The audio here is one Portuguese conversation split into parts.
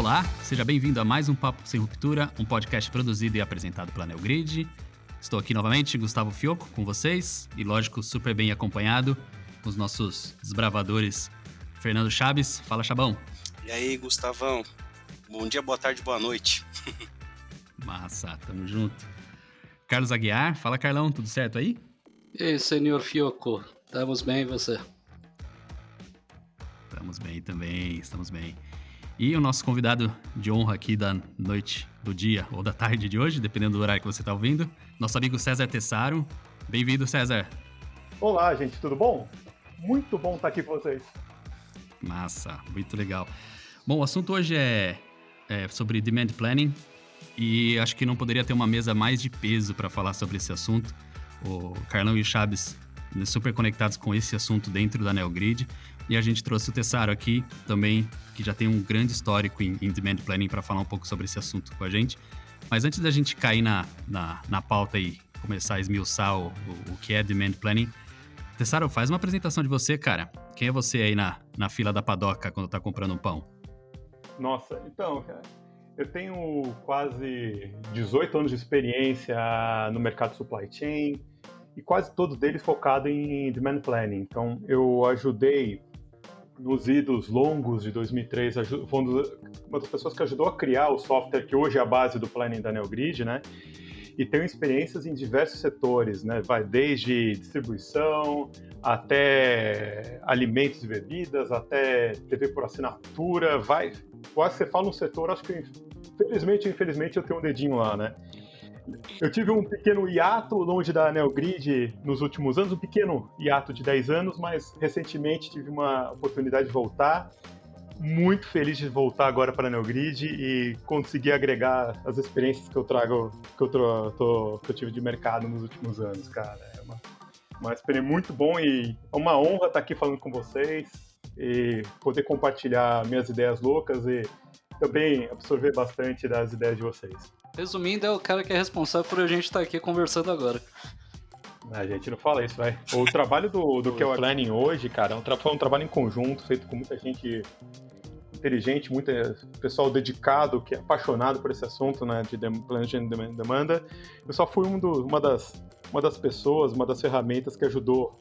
Olá, seja bem-vindo a mais um Papo Sem Ruptura, um podcast produzido e apresentado pela Neogrid. Estou aqui novamente, Gustavo Fioco, com vocês, e lógico, super bem acompanhado com os nossos desbravadores Fernando Chaves. Fala, Chabão. E aí, Gustavão? Bom dia, boa tarde, boa noite. Massa, tamo junto. Carlos Aguiar, fala Carlão, tudo certo aí? E aí, senhor Fioco, estamos bem e você? Estamos bem também, estamos bem. E o nosso convidado de honra aqui da noite, do dia ou da tarde de hoje, dependendo do horário que você está ouvindo, nosso amigo César Tessaro. Bem-vindo, César. Olá, gente, tudo bom? Muito bom estar aqui com vocês. Massa, muito legal. Bom, o assunto hoje é, é sobre demand planning e acho que não poderia ter uma mesa mais de peso para falar sobre esse assunto. O Carlão e o Chaves super conectados com esse assunto dentro da NeoGrid. E a gente trouxe o Tessaro aqui também, que já tem um grande histórico em, em demand planning para falar um pouco sobre esse assunto com a gente. Mas antes da gente cair na, na, na pauta e começar a esmiuçar o, o, o que é demand planning, Tessaro, faz uma apresentação de você, cara. Quem é você aí na, na fila da padoca quando tá comprando um pão? Nossa, então, cara, eu tenho quase 18 anos de experiência no mercado supply chain e quase todos deles focados em demand planning. Então, eu ajudei nos idos longos de 2003, foi uma das pessoas que ajudou a criar o software que hoje é a base do planning da NeoGrid, né? E tenho experiências em diversos setores, né? Vai desde distribuição até alimentos e bebidas, até TV por assinatura, vai. Quase você fala um setor, acho que felizmente infelizmente eu tenho um dedinho lá, né? Eu tive um pequeno hiato longe da Neogrid nos últimos anos, um pequeno hiato de 10 anos, mas recentemente tive uma oportunidade de voltar. Muito feliz de voltar agora para a Neogrid e conseguir agregar as experiências que eu trago, que eu, tô, tô, que eu tive de mercado nos últimos anos, cara. É uma, uma experiência muito bom e é uma honra estar aqui falando com vocês e poder compartilhar minhas ideias loucas e também absorver bastante das ideias de vocês. Resumindo, é o cara que é responsável por a gente estar aqui conversando agora. A gente não fala isso, vai. O trabalho do, do que é o Planning hoje, cara, é um, foi um trabalho em conjunto, feito com muita gente inteligente, muito pessoal dedicado, que é apaixonado por esse assunto, né, de planejamento de demanda. Eu só fui um do, uma, das, uma das pessoas, uma das ferramentas que ajudou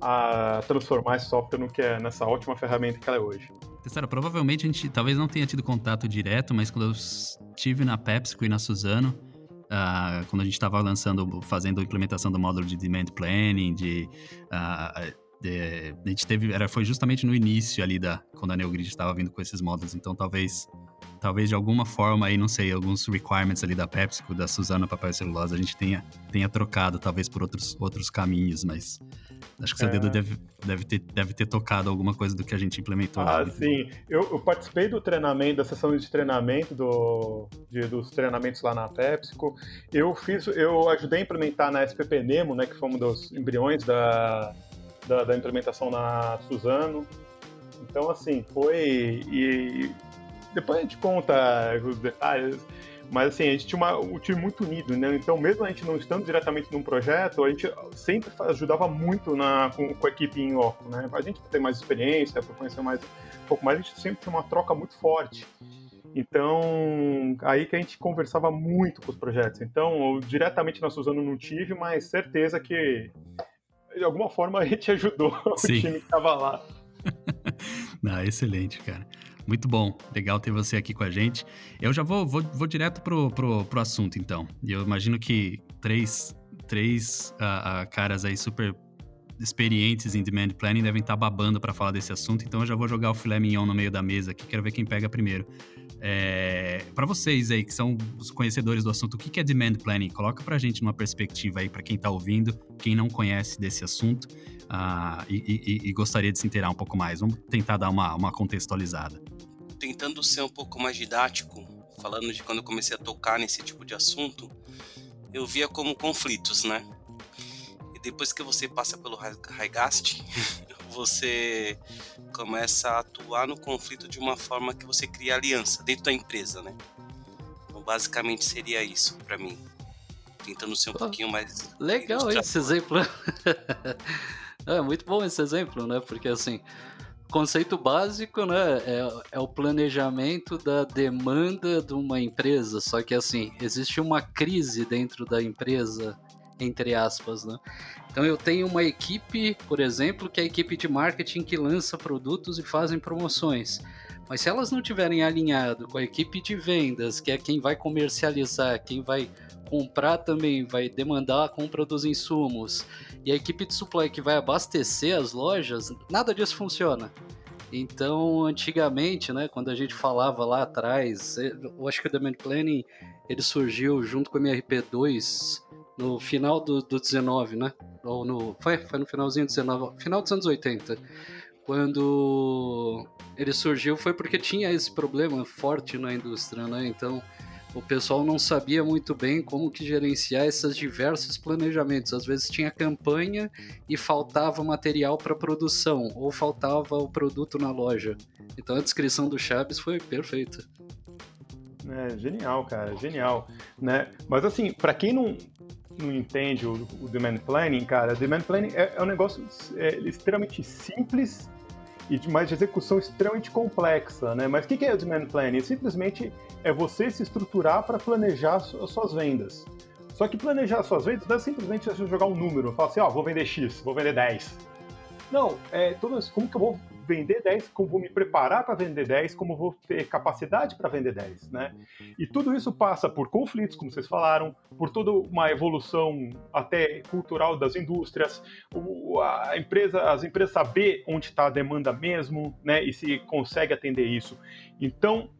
a transformar esse software no que é nessa ótima ferramenta que ela é hoje. Tessara, provavelmente a gente talvez não tenha tido contato direto, mas quando eu estive na PepsiCo e na Suzano, uh, quando a gente estava lançando, fazendo a implementação do módulo de demand planning, de, uh, de, a gente teve, era, foi justamente no início ali da, quando a NeoGrid estava vindo com esses módulos, então talvez, talvez de alguma forma aí, não sei, alguns requirements ali da PepsiCo, da Suzano Papel e Celulose, a gente tenha, tenha trocado, talvez por outros, outros caminhos, mas Acho que seu é... dedo deve, deve, ter, deve ter tocado alguma coisa do que a gente implementou. Ah, sim. Eu, eu, participei do treinamento, da sessão de treinamento, do, de, dos treinamentos lá na PepsiCo. Eu fiz, eu ajudei a implementar na SPP Nemo, né, que foi um dos embriões da, da, da implementação na Suzano. Então, assim, foi. E depois a gente conta os detalhes. Mas assim, a gente tinha uma, um time muito unido, né? Então, mesmo a gente não estando diretamente num projeto, a gente sempre ajudava muito na, com, com a equipe em loco, né? A gente tem mais experiência, para conhecer mais um pouco mais, a gente sempre tinha uma troca muito forte. Então, aí que a gente conversava muito com os projetos. Então, eu, diretamente na Suzano não tive, mas certeza que de alguma forma a gente ajudou Sim. o time que estava lá. não, excelente, cara. Muito bom, legal ter você aqui com a gente. Eu já vou, vou, vou direto pro, pro, pro assunto, então. Eu imagino que três, três uh, uh, caras aí super experientes em demand planning devem estar tá babando para falar desse assunto, então eu já vou jogar o filé mignon no meio da mesa aqui, quero ver quem pega primeiro. É, para vocês aí que são os conhecedores do assunto, o que é demand planning? Coloca para a gente numa perspectiva aí para quem está ouvindo, quem não conhece desse assunto uh, e, e, e, gostaria de se inteirar um pouco mais. Vamos tentar dar uma, uma contextualizada tentando ser um pouco mais didático, falando de quando eu comecei a tocar nesse tipo de assunto, eu via como conflitos, né? E depois que você passa pelo Raigast, você começa a atuar no conflito de uma forma que você cria aliança dentro da empresa, né? Então, basicamente seria isso para mim. Tentando ser um oh, pouquinho mais. Legal esse exemplo. é muito bom esse exemplo, né? Porque assim, conceito básico, né? É, é, o planejamento da demanda de uma empresa. Só que assim, existe uma crise dentro da empresa, entre aspas, né? Então eu tenho uma equipe, por exemplo, que é a equipe de marketing que lança produtos e fazem promoções. Mas se elas não tiverem alinhado com a equipe de vendas, que é quem vai comercializar, quem vai comprar também, vai demandar a compra dos insumos, e a equipe de supply que vai abastecer as lojas, nada disso funciona. Então, antigamente, né, quando a gente falava lá atrás, eu acho que o Demand Planning ele surgiu junto com o MRP2 no final do, do 19, né? Ou no, foi, foi no finalzinho do 19, final dos anos 80. Quando ele surgiu foi porque tinha esse problema forte na indústria, né? Então, o pessoal não sabia muito bem como que gerenciar esses diversos planejamentos. Às vezes tinha campanha e faltava material para produção, ou faltava o produto na loja. Então a descrição do Chaves foi perfeita. É, genial, cara, genial. Né? Mas assim, para quem não, não entende o, o, demand planning, cara, demand planning é, é um negócio é, extremamente simples e de mais de execução extremamente complexa, né? Mas o que é o demand planning? Simplesmente é você se estruturar para planejar as suas vendas. Só que planejar suas vendas não é simplesmente você jogar um número, falar assim, ó, oh, vou vender X, vou vender 10. Não, é todo como que eu vou vender 10, como vou me preparar para vender 10, como vou ter capacidade para vender 10, né? E tudo isso passa por conflitos, como vocês falaram, por toda uma evolução até cultural das indústrias, a empresa, as empresas saber onde está a demanda mesmo, né? E se consegue atender isso. Então,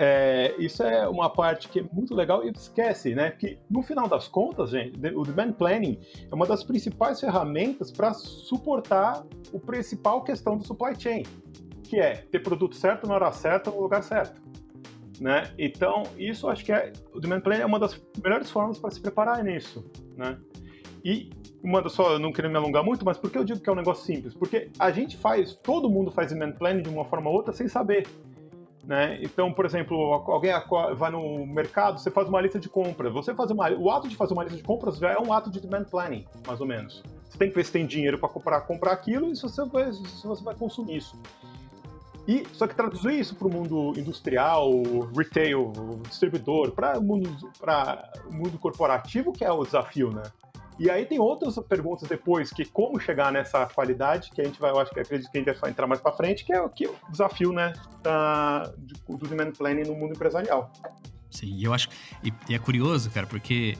é, isso é uma parte que é muito legal e esquece, né? Que no final das contas, gente, o demand planning é uma das principais ferramentas para suportar o principal questão do supply chain, que é ter produto certo na hora certa no lugar certo. Né? Então, isso acho que é o demand planning é uma das melhores formas para se preparar nisso, né? E uma só, não querendo me alongar muito, mas por que eu digo que é um negócio simples? Porque a gente faz, todo mundo faz demand planning de uma forma ou outra sem saber. Né? Então, por exemplo, alguém vai no mercado, você faz uma lista de compras. Você faz uma, o ato de fazer uma lista de compras já é um ato de demand planning, mais ou menos. Você tem que ver se tem dinheiro para comprar, comprar aquilo e se você vai, se você vai consumir isso. E só que traduzir isso para o mundo industrial, retail, distribuidor, para o mundo, mundo corporativo que é o desafio, né? E aí tem outras perguntas depois, que como chegar nessa qualidade, que a gente vai, eu acho que acredito que a gente vai entrar mais para frente, que é o que o desafio, né, da, do demand planning no mundo empresarial. Sim, eu acho e, e é curioso, cara, porque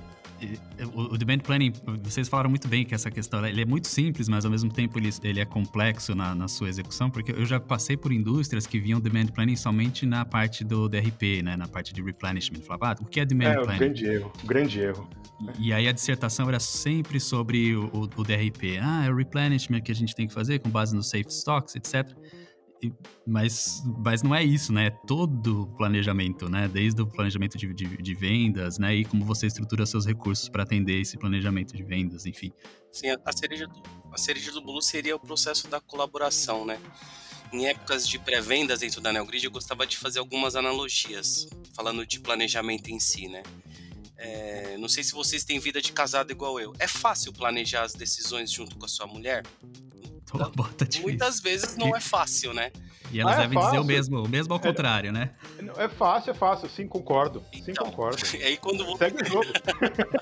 o, demand planning, vocês falaram muito bem que essa questão ele é muito simples, mas ao mesmo tempo ele, ele é complexo na, na, sua execução, porque eu já passei por indústrias que viam demand planning somente na parte do DRP, né, na parte de replenishment. Falava, ah, o que é demand é, planning? É, um grande erro, grande erro. E aí a dissertação era sempre sobre o, o, o DRP. Ah, é o replenishment que a gente tem que fazer com base no safe stocks, etc mas, mas não é isso, né? É todo planejamento, né? Desde o planejamento de, de, de, vendas, né? E como você estrutura seus recursos para atender esse planejamento de vendas, enfim. Sim, a cereja, do, a cereja do bolo seria o processo da colaboração, né? Em épocas de pré-vendas dentro da NeoGrid, eu gostava de fazer algumas analogias, falando de planejamento em si, né? É, não sei se vocês têm vida de casado igual eu. É fácil planejar as decisões junto com a sua mulher? Então, bota muitas vezes não é fácil, né? E elas ah, é devem fácil. dizer o mesmo, o mesmo ao é, contrário, né? É fácil, é fácil, sim, concordo. Sim, então, concordo. Aí quando você... Segue o jogo.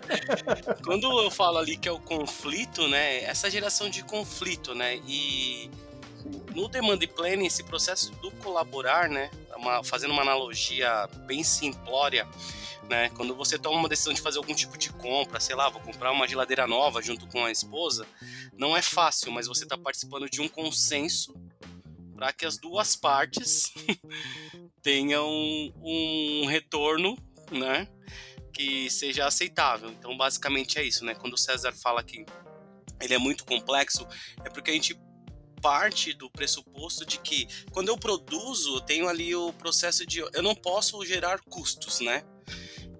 quando eu falo ali que é o conflito, né? Essa geração de conflito, né? E no demand planning, esse processo do colaborar, né? Uma, fazendo uma analogia bem simplória, né? Quando você toma uma decisão de fazer algum tipo de compra, sei lá, vou comprar uma geladeira nova junto com a esposa, não é fácil, mas você está participando de um consenso para que as duas partes tenham um retorno, né? Que seja aceitável. Então, basicamente é isso, né? Quando o César fala que ele é muito complexo, é porque a gente parte do pressuposto de que quando eu produzo, eu tenho ali o processo de eu não posso gerar custos, né?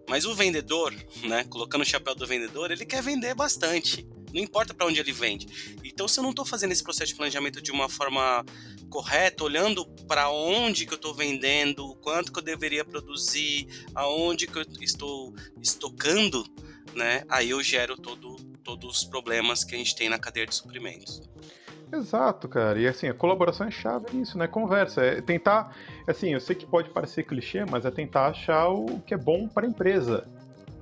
Mas o vendedor, né, colocando o chapéu do vendedor, ele quer vender bastante. Não importa para onde ele vende. Então, se eu não estou fazendo esse processo de planejamento de uma forma correta, olhando para onde que eu estou vendendo, quanto que eu deveria produzir, aonde que eu estou estocando, né? Aí eu gero todo, todos os problemas que a gente tem na cadeia de suprimentos. Exato, cara. E assim, a colaboração é chave nisso, né? Conversa. É tentar. Assim, eu sei que pode parecer clichê, mas é tentar achar o que é bom para a empresa.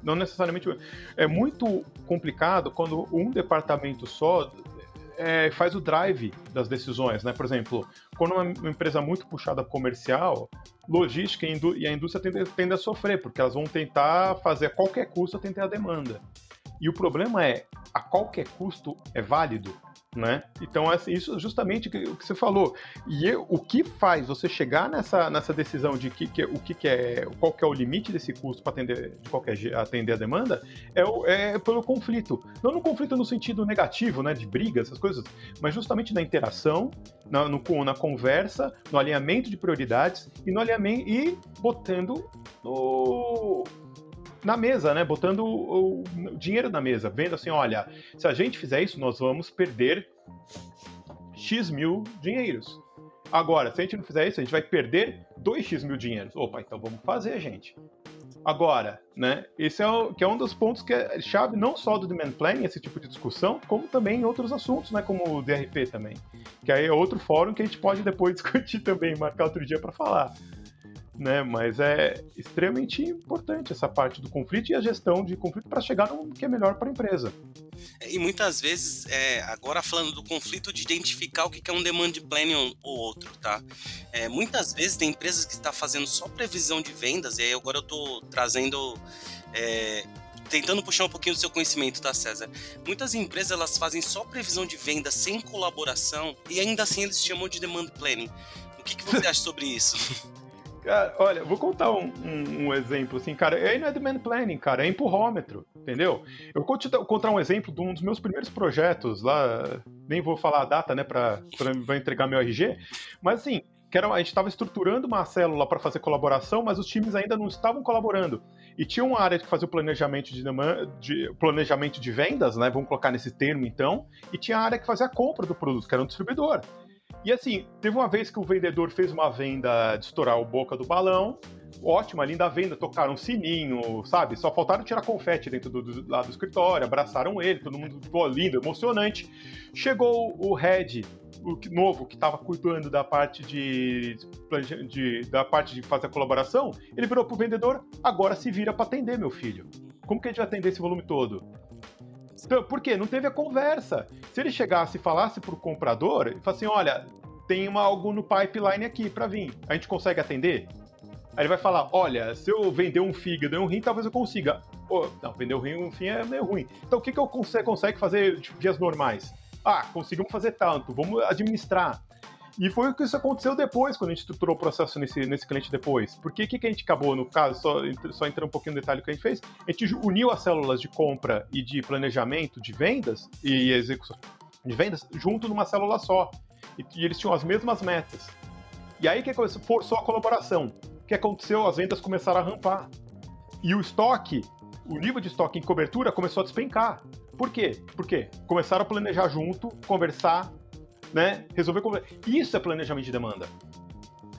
Não necessariamente. É muito complicado quando um departamento só é, faz o drive das decisões, né? Por exemplo, quando uma, empresa muito puxada comercial, logística e a indústria tendem tende a sofrer, porque elas vão tentar fazer a qualquer custo atender a demanda. E o problema é, a qualquer custo é válido? Né? Então, assim, isso é justamente o que você falou. E o que faz você chegar nessa, nessa decisão de que, que o que, que, é, qual que é o limite desse custo para atender de qualquer atender a demanda é, o, é pelo conflito. Não no conflito no sentido negativo, né, de briga, essas coisas, mas justamente na interação, na, no, na conversa, no alinhamento de prioridades e no alinhamento e botando no na mesa, né? Botando o, o, dinheiro na mesa, vendo assim, olha, se a gente fizer isso, nós vamos perder X mil dinheiros. Agora, se a gente não fizer isso, a gente vai perder 2x mil dinheiros. Opa, então vamos fazer, gente. Agora, né? Esse é, o, que é um dos pontos que é chave não só do demand planning, esse tipo de discussão, como também em outros assuntos, né? Como o DRP também. Que aí é outro fórum que a gente pode depois discutir também, marcar outro dia para falar né? Mas é extremamente importante essa parte do conflito e a gestão de conflito para chegar no que é melhor para a empresa. E muitas vezes, é, agora falando do conflito de identificar o que é um demand planning ou outro, tá? É, muitas vezes tem empresas que estão tá fazendo só previsão de vendas, e aí agora eu estou trazendo é, tentando puxar um pouquinho do seu conhecimento, tá, César? Muitas empresas elas fazem só previsão de venda sem colaboração e ainda assim eles chamam de demand planning. O que, que você acha sobre isso? Cara, olha, vou contar um, um, um, exemplo, assim, cara. Aí não é demand planning, cara, é empurrômetro, entendeu? Eu vou te contar um exemplo de um dos meus primeiros projetos lá, nem vou falar a data, né, pra, pra entregar meu RG, mas assim, que era, a gente estava estruturando uma célula para fazer colaboração, mas os times ainda não estavam colaborando. E tinha uma área que fazia o planejamento de, de, planejamento de vendas, né? Vamos colocar nesse termo então, e tinha a área que fazia a compra do produto, que era um distribuidor. E assim, teve uma vez que o vendedor fez uma venda de estourar o boca do balão, ótima, linda venda, tocaram sininho, sabe? Só faltaram tirar confete dentro do, do, lá do escritório, abraçaram ele, todo mundo, pô, lindo, emocionante. Chegou o head, o novo, que estava cuidando da parte de, de, da parte de fazer a colaboração, ele virou pro vendedor, agora se vira para atender, meu filho. Como que a gente vai atender esse volume todo? Então, por quê? Não teve a conversa. Se ele chegasse e falasse pro comprador, e falasse assim, olha, tem uma, algo no pipeline aqui para vir, a gente consegue atender? Aí ele vai falar, olha, se eu vender um fígado e um rim, talvez eu consiga. Oh, não, vender um rim e um fim é meio ruim. Então o que, que eu consegue, fazer de dias normais? Ah, conseguimos fazer tanto, vamos administrar. E foi o que isso aconteceu depois, quando a gente estruturou o processo nesse, nesse cliente depois. Porque o que, que a gente acabou, no caso, só, só entrando um pouquinho no detalhe que a gente fez, a gente uniu as células de compra e de planejamento de vendas e execução de vendas junto numa célula só. E, e eles tinham as mesmas metas. E aí que forçou a colaboração. O que aconteceu? As vendas começaram a rampar. E o estoque, o nível de estoque em cobertura começou a despencar. Por quê? Porque começaram a planejar junto, conversar, né? Resolver. Isso é planejamento de demanda.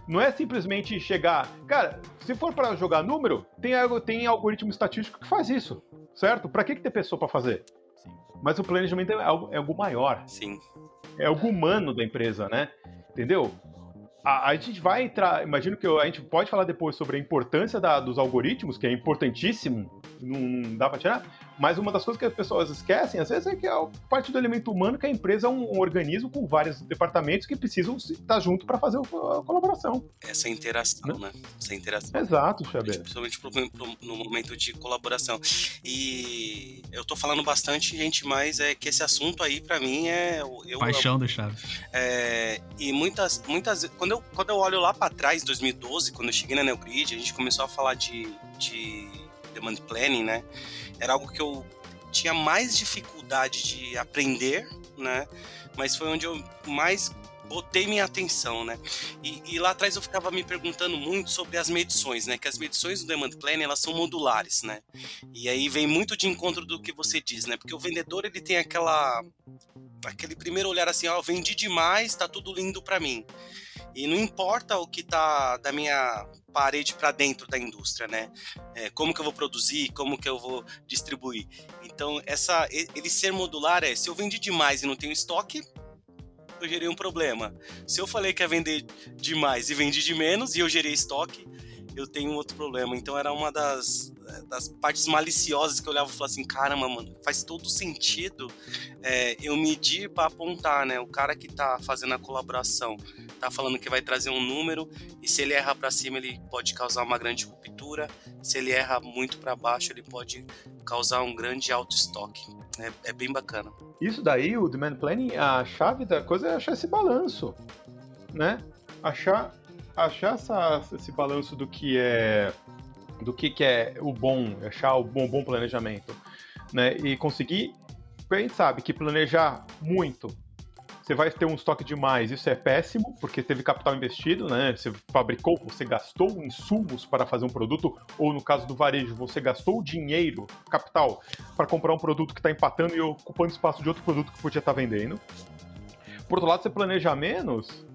Não é simplesmente chegar. Cara, se for para jogar número, tem, tem algoritmo estatístico que faz isso, certo? Para que, que tem pessoa para fazer? Sim. Mas o planejamento é algo, é algo maior. Sim. É algo humano da empresa, né? Entendeu? A, a, gente vai entrar, imagino que a gente pode falar depois sobre a importância da, dos algoritmos, que é importantíssimo, não, não dá para tirar, mas uma das coisas que as pessoas esquecem, às vezes, é que a parte do elemento humano, que a empresa é um, um organismo com vários departamentos que precisam estar junto para fazer a colaboração. Essa interação, né? né? Essa interação. Exato, Xavier. Principalmente no momento de colaboração. E eu tô falando bastante, gente, mas é que esse assunto aí, para mim, é. Eu, Paixão do Chaves. É, e muitas, muitas. Quando eu, quando eu olho lá para trás, 2012, quando eu cheguei na Neogrid, a gente começou a falar de, de demand planning, né? Era algo que eu tinha mais dificuldade de aprender, né? Mas foi onde eu mais botei minha atenção, né? E, e, lá atrás eu ficava me perguntando muito sobre as medições, né? Que as medições do demand planning elas são modulares, né? E aí vem muito de encontro do que você diz, né? Porque o vendedor ele tem aquela aquele primeiro olhar assim, ó, oh, vendi demais, tá tudo lindo para mim. E não importa o que tá da minha parede para dentro da indústria, né? É, como que eu vou produzir, como que eu vou distribuir. Então, essa, ele ser modular é, se eu vendi demais e não tenho estoque, eu gerei um problema. Se eu falei que ia vender demais e vendi de menos e eu gerei estoque, eu tenho um outro problema. Então era uma das, das partes maliciosas que eu olhava e falava assim, caramba, mano, faz todo sentido é, eu medir para apontar, né? O cara que tá fazendo a colaboração tá falando que vai trazer um número e se ele erra para cima ele pode causar uma grande ruptura, se ele erra muito para baixo ele pode causar um grande alto estoque. É, é bem bacana. Isso daí, o demand planning, a chave da coisa é achar esse balanço, né? Achar achar essa, esse balanço do que é do que, que é o bom, achar o bom, bom planejamento, né? E conseguir, a gente sabe que planejar muito, você vai ter um estoque demais, isso é péssimo, porque teve capital investido, né? Você fabricou, você gastou insumos para fazer um produto, ou no caso do varejo, você gastou dinheiro, capital, para comprar um produto que está empatando e ocupando espaço de outro produto que podia estar tá vendendo. Por outro lado, você planeja menos,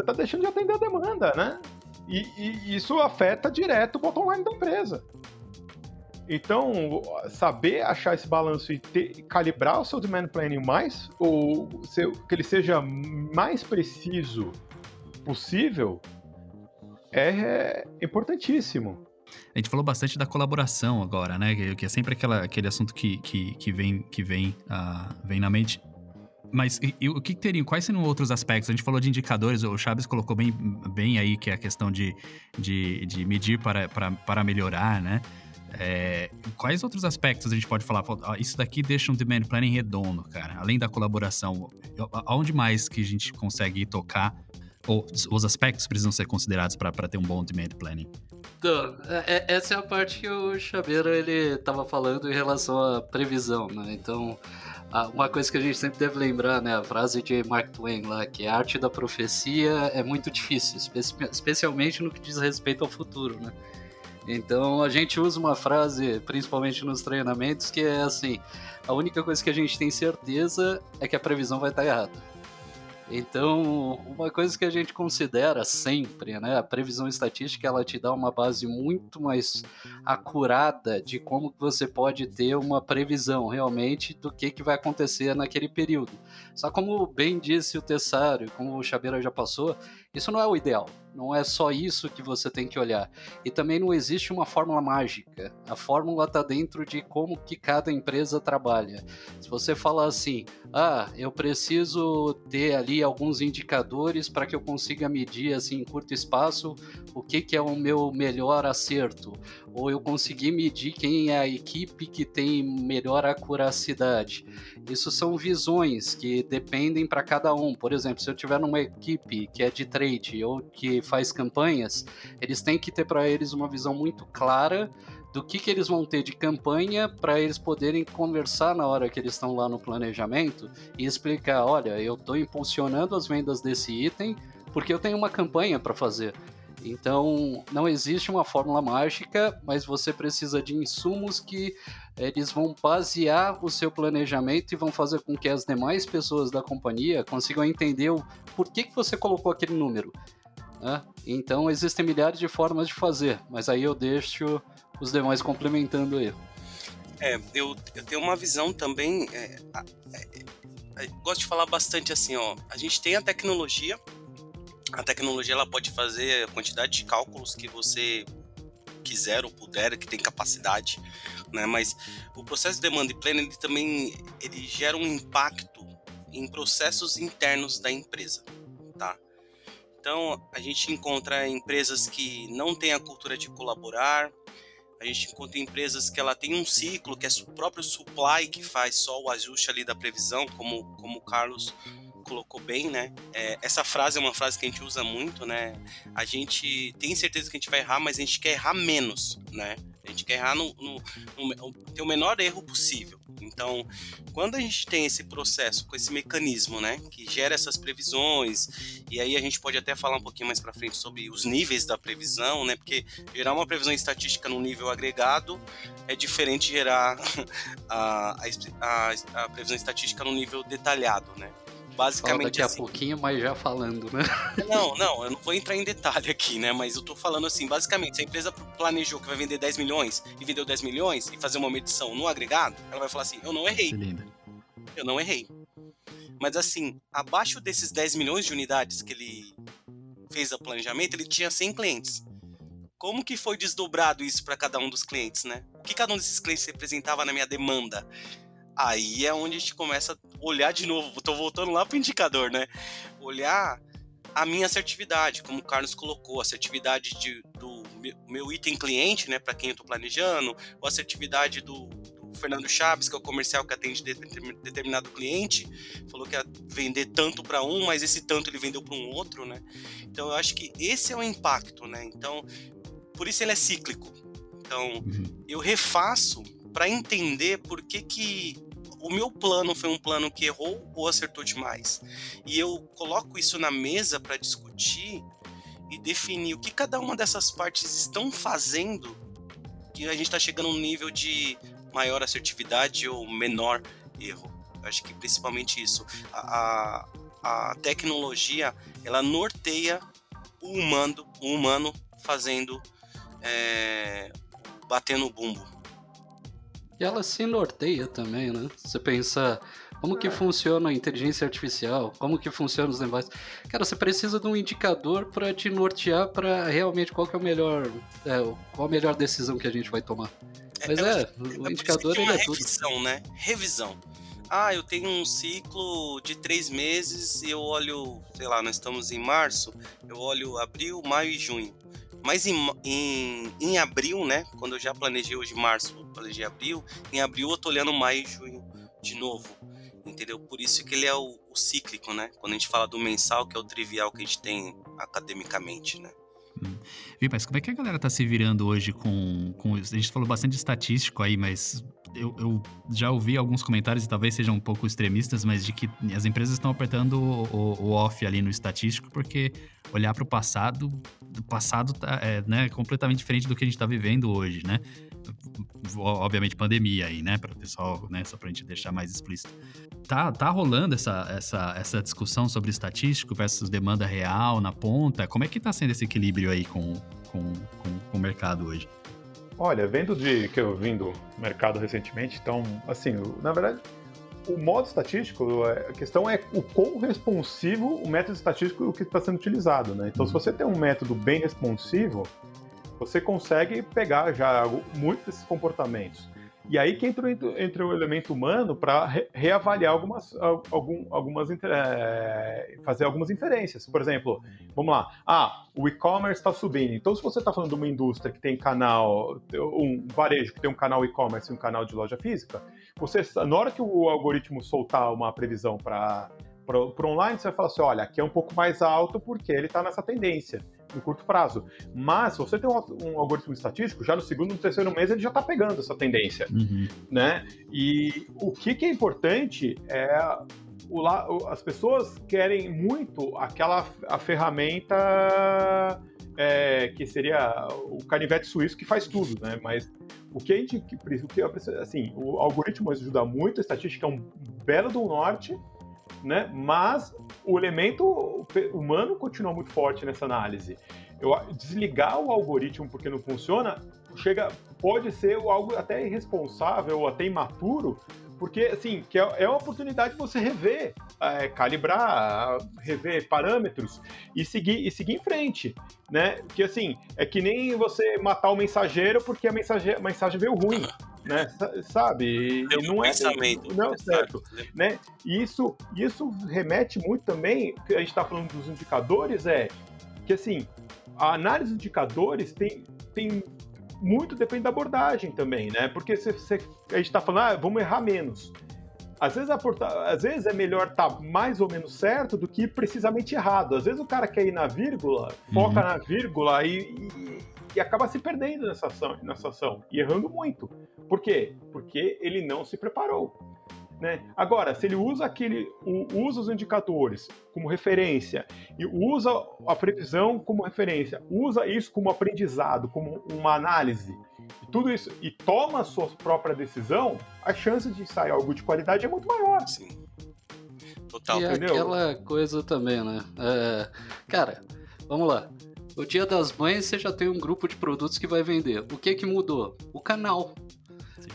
você está deixando de atender a demanda, né? E, e, isso afeta direto o bottom line da empresa. Então, saber achar esse balanço e ter, calibrar o seu demand planning mais, ou que ele seja mais preciso possível, é importantíssimo. A gente falou bastante da colaboração agora, né? Que, é sempre aquela, aquele assunto que, que, que vem, que vem, uh, vem na mente. Mas e, e, o que teriam? Quais seriam outros aspectos? A gente falou de indicadores, o Chaves colocou bem, bem aí que é a questão de, de, de medir para, para, para melhorar, né? É, quais outros aspectos a gente pode falar? Isso daqui deixa um demand planning redondo, cara. Além da colaboração, aonde mais que a gente consegue tocar? Ou os aspectos precisam ser considerados para ter um bom demand planning? Então, essa é a parte que o Chaveiro ele estava falando em relação à previsão, né? Então, uma coisa que a gente sempre deve lembrar, né, a frase de Mark Twain lá, que a arte da profecia é muito difícil, especialmente no que diz respeito ao futuro, né? Então a gente usa uma frase, principalmente nos treinamentos, que é assim: a única coisa que a gente tem certeza é que a previsão vai estar errada. Então, uma coisa que a gente considera sempre, né, a previsão estatística, ela te dá uma base muito mais acurada de como você pode ter uma previsão realmente do que, que vai acontecer naquele período. Só como bem disse o Tessário, como o Chabeira já passou, isso não é o ideal. Não é só isso que você tem que olhar. E também não existe uma fórmula mágica. A fórmula está dentro de como que cada empresa trabalha. Se você falar assim, ah, eu preciso ter ali alguns indicadores para que eu consiga medir assim em curto espaço o que, que é o meu melhor acerto, ou eu conseguir medir quem é a equipe que tem melhor acuracidade. Isso são visões que dependem para cada um. Por exemplo, se eu tiver numa equipe que é de trade ou que faz campanhas, eles têm que ter para eles uma visão muito clara do que, que eles vão ter de campanha para eles poderem conversar na hora que eles estão lá no planejamento e explicar: olha, eu estou impulsionando as vendas desse item porque eu tenho uma campanha para fazer. Então, não existe uma fórmula mágica, mas você precisa de insumos que eles vão basear o seu planejamento e vão fazer com que as demais pessoas da companhia consigam entender o por que, que você colocou aquele número. Né? Então, existem milhares de formas de fazer, mas aí eu deixo os demais complementando aí. É, eu, eu tenho uma visão também. É, é, é, gosto de falar bastante assim, ó. A gente tem a tecnologia, a tecnologia ela pode fazer a quantidade de cálculos que você quiser ou puder, que tem capacidade, né? Mas o processo de demanda e pleno ele também ele gera um impacto em processos internos da empresa, tá? Então a gente encontra empresas que não têm a cultura de colaborar, a gente encontra empresas que ela tem um ciclo que é o próprio supply que faz só o ajuste ali da previsão, como como o Carlos colocou bem, né? É, essa frase é uma frase que a gente usa muito, né? A gente tem certeza que a gente vai errar, mas a gente quer errar menos, né? A gente quer errar no, no, no, ter o menor erro possível. Então, quando a gente tem esse processo, com esse mecanismo, né, que gera essas previsões, e aí a gente pode até falar um pouquinho mais para frente sobre os níveis da previsão, né, porque gerar uma previsão estatística no nível agregado é diferente de gerar a, a, a, a previsão estatística no nível detalhado, né. Basicamente. Fala daqui assim. a pouquinho, mas já falando, né? Não, não, eu não vou entrar em detalhe aqui, né? Mas eu tô falando assim, basicamente, se a empresa planejou que vai vender 10 milhões e vendeu 10 milhões e fazer uma medição no agregado, ela vai falar assim: eu não errei. Eu não errei. Mas assim, abaixo desses 10 milhões de unidades que ele fez o planejamento, ele tinha 100 clientes. Como que foi desdobrado isso para cada um dos clientes, né? O que cada um desses clientes representava na minha demanda? Aí é onde a gente começa a olhar de novo. Estou voltando lá para o indicador, né? Olhar a minha assertividade, como o Carlos colocou, assertividade de, do meu item cliente, né, para quem eu estou planejando, ou assertividade do, do, Fernando Chaves, que é o comercial que atende de, determinado cliente, falou que ia vender tanto para um, mas esse tanto ele vendeu para um outro, né? Então eu acho que esse é o impacto, né? Então, por isso ele é cíclico. Então, uhum. eu refaço para entender por que que o meu plano foi um plano que errou ou acertou demais. E eu coloco isso na mesa para discutir e definir o que cada uma dessas partes estão fazendo que a gente está chegando a um nível de maior assertividade ou menor erro. Eu acho que principalmente isso. A, a, a tecnologia ela norteia o humano, o humano fazendo é, batendo o bumbo. E ela se norteia também, né? Você pensa como que é. funciona a inteligência artificial, como que funciona os negócios. Cara, você precisa de um indicador para te nortear para realmente qual que é o melhor, é, qual a melhor decisão que a gente vai tomar. É, Mas é, é o é indicador ele é tudo. Revisão, né? Revisão. Ah, eu tenho um ciclo de três meses e eu olho, sei lá, nós estamos em março, eu olho abril, maio e junho. Mas em, em, em abril, né? Quando eu já planejei hoje março, planejei abril, em abril eu tô olhando maio e junho de novo. Entendeu? Por isso que ele é o, o cíclico, né? Quando a gente fala do mensal, que é o trivial que a gente tem academicamente, né? Hum. mas como é que a galera tá se virando hoje com, com. A gente falou bastante estatístico aí, mas eu, eu, já ouvi alguns comentários, e talvez sejam um pouco extremistas, mas de que as empresas estão apertando o, o off ali no estatístico, porque olhar para o passado, o passado tá, é né, completamente diferente do que a gente está vivendo hoje, né? Obviamente, pandemia aí, né? Para o pessoal, né? Só para a gente deixar mais explícito. Tá, tá rolando essa, essa, essa discussão sobre estatístico versus demanda real na ponta? Como é que está sendo esse equilíbrio aí com, com, com, com o mercado hoje? Olha, vendo de que eu vim do mercado recentemente, então, assim, na verdade, o modo estatístico, é, a questão é o quão responsivo o método estatístico que está sendo utilizado, né? Então, se você tem um método bem responsivo, você consegue pegar já muitos desses comportamentos. E aí que entra, o elemento humano para re, reavaliar algumas, algum, algumas é, fazer algumas inferências. Por exemplo, vamos lá, ah, o e-commerce está subindo. Então, se você está falando de uma indústria que tem canal, um varejo que tem um canal e-commerce e um canal de loja física, você, na hora que o algoritmo soltar uma previsão para para online, você vai falar assim, olha, aqui é um pouco mais alto porque ele está nessa tendência no curto prazo. Mas se você tem um, um, algoritmo estatístico, já no segundo, no terceiro mês ele já está pegando essa tendência, uhum. né? E o que, que é importante é o, as pessoas querem muito aquela a ferramenta é, que seria o canivete suíço que faz tudo, né? Mas o que a gente, o que assim, o algoritmo ajuda muito, a estatística é um belo do norte, né? Mas o elemento humano continua muito forte nessa análise. Eu, desligar o algoritmo porque não funciona chega pode ser algo até irresponsável ou até imaturo, porque assim que é, é uma oportunidade de você rever, é, calibrar, rever parâmetros e seguir e seguir em frente, né? Que assim é que nem você matar o mensageiro porque a a mensagem veio ruim né? Sabe? Deu não é pensamento, não é certo, né? E isso, isso remete muito também, que a gente está falando dos indicadores, é que assim, a análise de indicadores tem, tem muito depende da abordagem também, né? Porque se, se a gente está falando, ah, vamos errar menos. Às vezes, às vezes é melhor estar tá mais ou menos certo do que precisamente errado. Às vezes o cara quer ir na vírgula, foca uhum. na vírgula e, e, e, acaba se perdendo nessa ação, nessa ação e errando muito. Por quê? Porque ele não se preparou. Né? Agora, se ele usa aquele, usa os indicadores como referência e usa a previsão como referência, usa isso como aprendizado, como uma análise, e tudo isso e toma a sua própria decisão, a chance de sair algo de qualidade é muito maior. Sim. Total. E entendeu? aquela coisa também, né? É, cara, vamos lá. O Dia das Mães você já tem um grupo de produtos que vai vender. O que que mudou? O canal.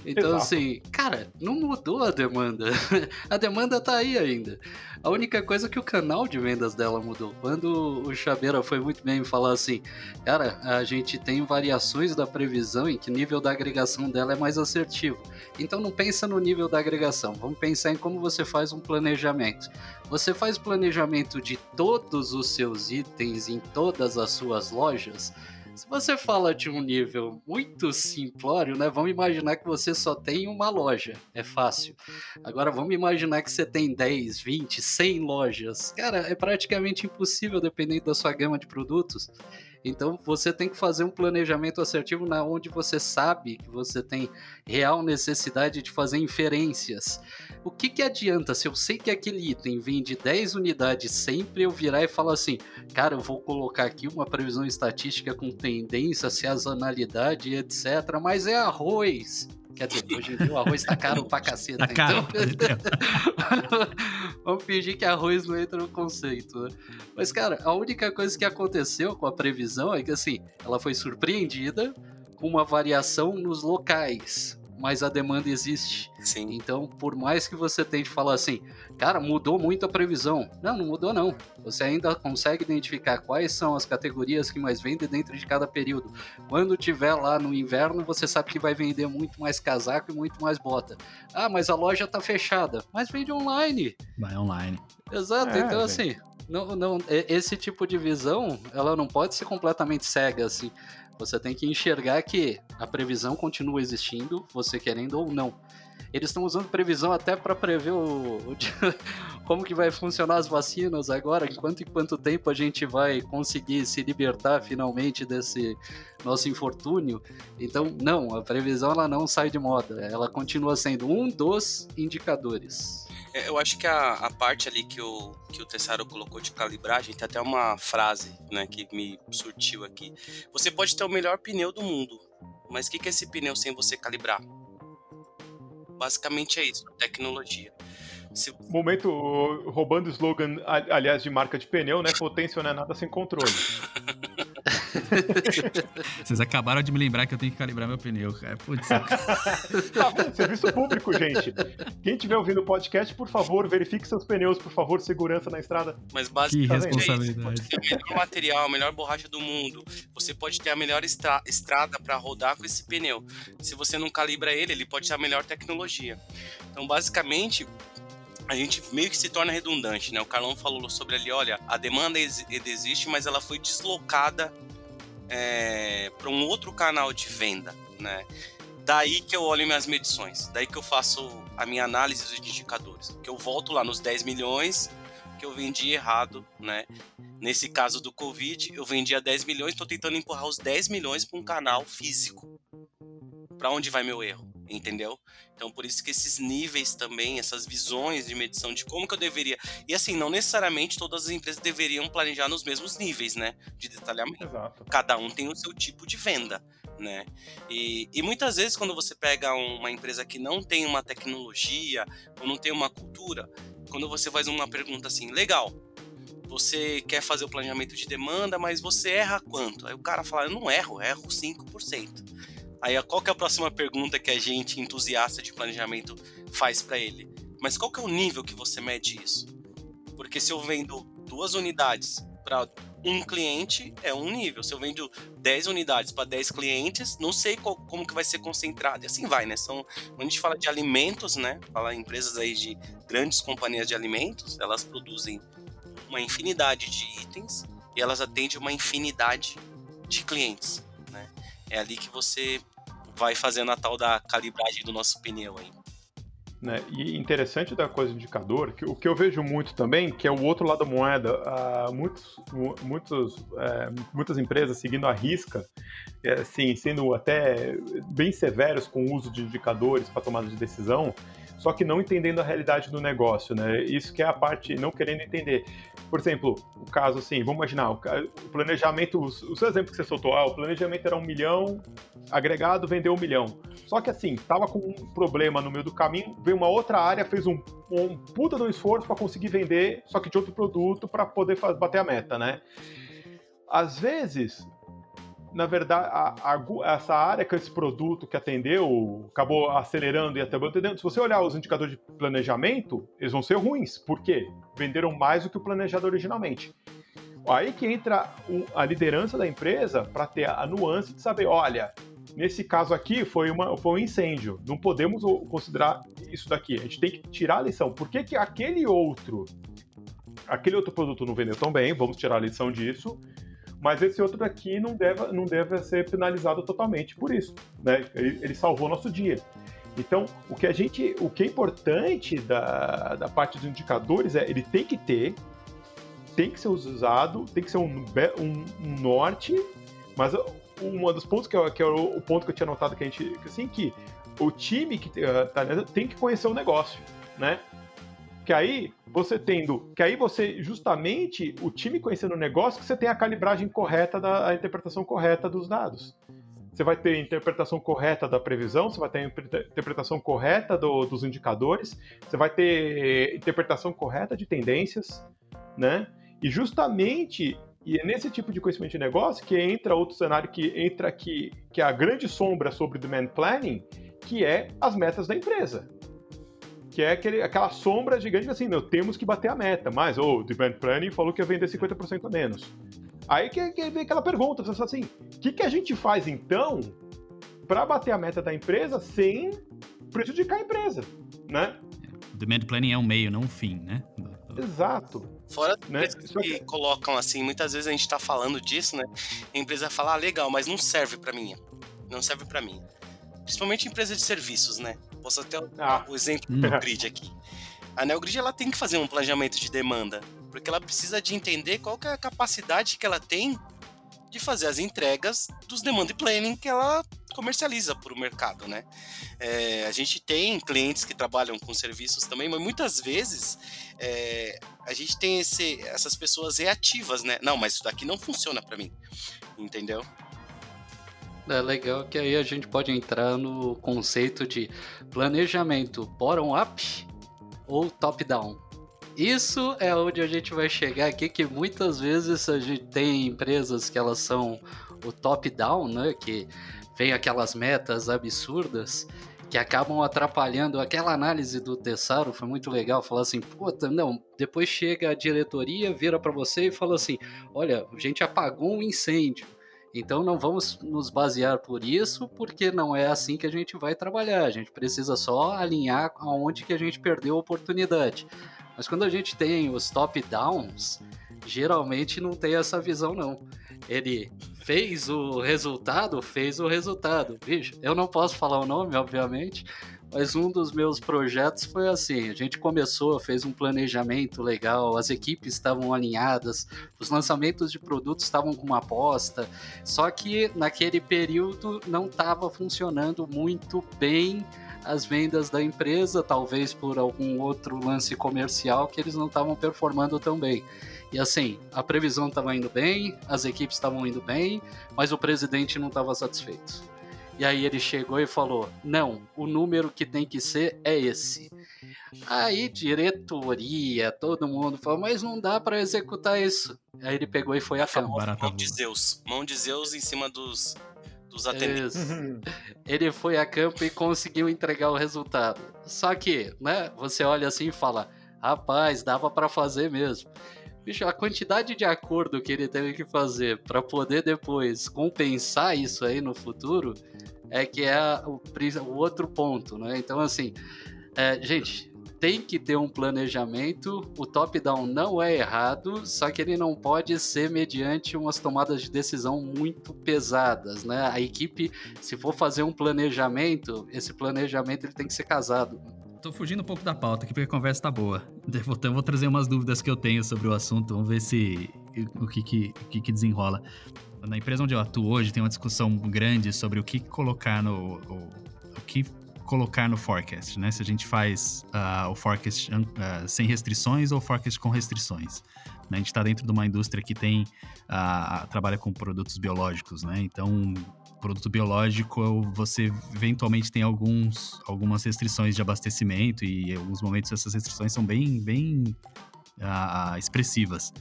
Então, Exato. assim, cara, não mudou a demanda. a demanda tá aí ainda. A única coisa é que o canal de vendas dela mudou. Quando o Chabeira foi muito bem falar assim, cara, a gente tem variações da previsão em que o nível da agregação dela é mais assertivo. Então não pensa no nível da agregação, vamos pensar em como você faz um planejamento. Você faz planejamento de todos os seus itens em todas as suas lojas. Se você fala de um nível muito simplório, né? Vamos imaginar que você só tem uma loja. É fácil. Agora vamos imaginar que você tem 10, 20, 100 lojas. Cara, é praticamente impossível dependendo da sua gama de produtos. Então você tem que fazer um planejamento assertivo na onde você sabe que você tem real necessidade de fazer inferências. O que, que adianta se eu sei que aquele item vende 10 unidades sempre eu virar e falar assim, cara, eu vou colocar aqui uma previsão estatística com tendência, sazonalidade, etc. Mas é arroz. Quer dizer, hoje em dia o arroz tá caro pra caceta. Tá caro. Então... Vamos fingir que arroz não entra no conceito, né? Mas, cara, a única coisa que aconteceu com a previsão é que, assim, ela foi surpreendida com uma variação nos locais, mas a demanda existe. Sim. Então, por mais que você tente falar assim, cara, mudou muito a previsão. Não, não mudou não. Você ainda consegue identificar quais são as categorias que mais vendem dentro de cada período. Quando tiver lá no inverno, você sabe que vai vender muito mais casaco e muito mais bota. Ah, mas a loja tá fechada. Mas vende online. Vai online. Exato, É, então assim, não, não, esse tipo de visão, ela não pode ser completamente cega assim. Você tem que enxergar que a previsão continua existindo, você querendo ou não. Eles estão usando previsão até para prever o, o como que vai funcionar as vacinas agora, em quanto e quanto tempo a gente vai conseguir se libertar finalmente desse nosso infortúnio. Então, não, a previsão ela não sai de moda, ela continua sendo um dos indicadores. É, Eu acho que a, a parte ali que o, que o Tessaro colocou de calibragem, tem até uma frase né, que me surtiu aqui. Você pode ter o melhor pneu do mundo, mas o que, que é esse pneu sem você calibrar? Basicamente é isso, tecnologia. Se, Momento roubando o slogan, aliás, de marca de pneu, né? Potência não é nada sem controle. Vocês acabaram de me lembrar que eu tenho que calibrar meu pneu, cara. Putz? Serviço público, gente. Quem estiver ouvindo o podcast, por favor, verifique seus pneus, por favor, segurança na estrada. mas que basicamente é isso. Você responsabilidade. pode ter o melhor material, a melhor borracha do mundo. Você pode ter a melhor estra- estrada para rodar com esse pneu. Se você não calibra ele, ele pode ter a melhor tecnologia. Então, basicamente, a gente meio que se torna redundante, né? O Carlão falou sobre ali, olha, a demanda ex- existe, mas ela foi deslocada para um outro canal de venda, né? Daí que eu olho minhas medições, daí que eu faço a minha análise dos indicadores, que eu volto lá nos 10 milhões que eu vendi errado, né? Nesse caso do Covid, eu vendi a 10 milhões, estou tentando empurrar os 10 milhões para um canal físico. Para onde vai meu erro? Entendeu? Então, por isso que esses níveis também, essas visões de medição de como que eu deveria. E assim, não necessariamente todas as empresas deveriam planejar nos mesmos níveis, né? De detalhamento Exato. cada um tem o seu tipo de venda, né? E, e muitas vezes quando você pega um- uma empresa que não tem uma tecnologia ou não tem uma cultura, quando você faz uma pergunta assim, legal, você quer fazer o planejamento de demanda, mas você erra quanto? Aí o cara fala, eu não erro, eu erro 5%. Aí qual que é a próxima pergunta que a gente, entusiasta de planejamento, faz para ele? Mas qual que é o nível que você mede isso? Porque se eu vendo duas unidades para um cliente, é um nível. Se eu vendo 10 unidades para 10 clientes, não sei qual- como que vai ser concentrado. E assim vai, né? São, quando a gente fala de alimentos, né? Fala em empresas aí de grandes companhias de alimentos, elas produzem uma infinidade de itens e elas atendem uma infinidade de clientes? É ali que você vai fazendo a tal da calibragem do nosso pneu aí. Né? E interessante da coisa do indicador, que o que eu vejo muito também, que é o outro lado da moeda, ah, muitos, mu- muitos, eh, muitas empresas seguindo a risca, eh, assim, sendo até bem severos com o uso de indicadores para tomada de decisão, só que não entendendo a realidade do negócio, né? Isso que é a parte não querendo entender. Por exemplo, o caso assim, vamos imaginar, o planejamento, o seu exemplo que você soltou, ah, o planejamento era um milhão, agregado vendeu um milhão. Só que assim, tava com um problema no meio do caminho, veio uma outra área, fez um, um puta um esforço para conseguir vender, só que de outro produto para poder fa- bater a meta, né? Às vezes na verdade, a, a, essa área que esse produto que atendeu acabou acelerando e até atendendo. Se você olhar os indicadores de planejamento, eles vão ser ruins. Por quê? Venderam mais do que o planejado originalmente. Aí que entra a liderança da empresa para ter a nuance de saber, olha, nesse caso aqui foi, uma, foi um incêndio. Não podemos considerar isso daqui. A gente tem que tirar a lição. Por que, que aquele outro, aquele outro produto não vendeu tão bem? Vamos tirar a lição disso. Mas esse outro daqui não deve, não deve ser penalizado totalmente por isso. Né? Ele, ele salvou nosso dia. Então, o que a gente, o que é importante da, da parte dos indicadores é ele tem que ter, tem que ser usado, tem que ser um, um, um norte, mas um dos pontos que, eu, que é o, ponto que eu tinha notado que a gente, assim, que o time que uh, tá, tem que conhecer o negócio, né? Que aí você tendo, que aí você justamente o time conhecendo o negócio, que você tem a calibragem correta da a interpretação correta dos dados. Você vai ter interpretação correta da previsão, você vai ter interpretação correta do, dos indicadores, você vai ter interpretação correta de tendências, né? E justamente e é nesse tipo de conhecimento de negócio que entra outro cenário que entra aqui, que é a grande sombra sobre demand planning, que é as metas da empresa. Que é aquele, aquela sombra gigante assim, meu, temos que bater a meta, mas o oh, demand planning falou que ia vender 50% a menos. Aí que, que vem aquela pergunta, você fala assim, o que, que a gente faz então para bater a meta da empresa sem prejudicar a empresa, né? Demand planning é um meio, não um fim, né? Exato. Fora né? que colocam assim, muitas vezes a gente tá falando disso, né? A empresa fala, ah, legal, mas não serve para mim. Não serve para mim. Principalmente empresa de serviços, né? Posso até ah. o exemplo do Grid aqui. A Neogrid ela tem que fazer um planejamento de demanda, porque ela precisa de entender qual é a capacidade que ela tem de fazer as entregas dos demand planning que ela comercializa para o mercado, né? É, a gente tem clientes que trabalham com serviços também, mas muitas vezes é, a gente tem esse, essas pessoas reativas, né? Não, mas isso daqui não funciona para mim, entendeu? É legal que aí a gente pode entrar no conceito de planejamento bottom-up ou top-down. Isso é onde a gente vai chegar aqui, que muitas vezes a gente tem empresas que elas são o top-down, né? Que vem aquelas metas absurdas que acabam atrapalhando aquela análise do Tessaro, foi muito legal, falar assim, puta, não, depois chega a diretoria, vira para você e fala assim, olha, a gente apagou um incêndio, então não vamos nos basear por isso, porque não é assim que a gente vai trabalhar, a gente precisa só alinhar aonde que a gente perdeu a oportunidade. Mas quando a gente tem os top-downs, geralmente não tem essa visão, não. Ele fez o resultado, fez o resultado. Bicho, eu não posso falar o nome, obviamente, mas um dos meus projetos foi assim: a gente começou, fez um planejamento legal, as equipes estavam alinhadas, os lançamentos de produtos estavam com uma aposta, só que naquele período não estava funcionando muito bem as vendas da empresa, talvez por algum outro lance comercial que eles não estavam performando tão bem. E assim, a previsão estava indo bem, as equipes estavam indo bem, mas o presidente não estava satisfeito. E aí ele chegou e falou: não, o número que tem que ser é esse. Aí diretoria, todo mundo falou, mas não dá para executar isso. Aí ele pegou e foi a cama. Mão de Zeus. Mão de Zeus em cima dos, dos atendentes. Ele foi a campo e conseguiu entregar o resultado. Só que, né, você olha assim e fala: rapaz, dava para fazer mesmo. Bicho, a quantidade de acordo que ele teve que fazer para poder depois compensar isso aí no futuro é que é o, o outro ponto, né? Então, assim, é, gente, tem que ter um planejamento. O top-down não é errado, só que ele não pode ser mediante umas tomadas de decisão muito pesadas, né? A equipe, se for fazer um planejamento, esse planejamento ele tem que ser casado. Tô fugindo um pouco da pauta aqui porque a conversa tá boa. Então vou trazer umas dúvidas que eu tenho sobre o assunto, vamos ver se o que que, o que, que desenrola. Na empresa onde eu atuo hoje tem uma discussão grande sobre o que colocar no o, o que colocar no forecast, né? Se a gente faz uh, o forecast uh, sem restrições ou forecast com restrições. Né? A gente está dentro de uma indústria que tem uh, trabalha com produtos biológicos, né? Então, produto biológico, você eventualmente tem alguns, algumas restrições de abastecimento e em alguns momentos essas restrições são bem, bem expressivas.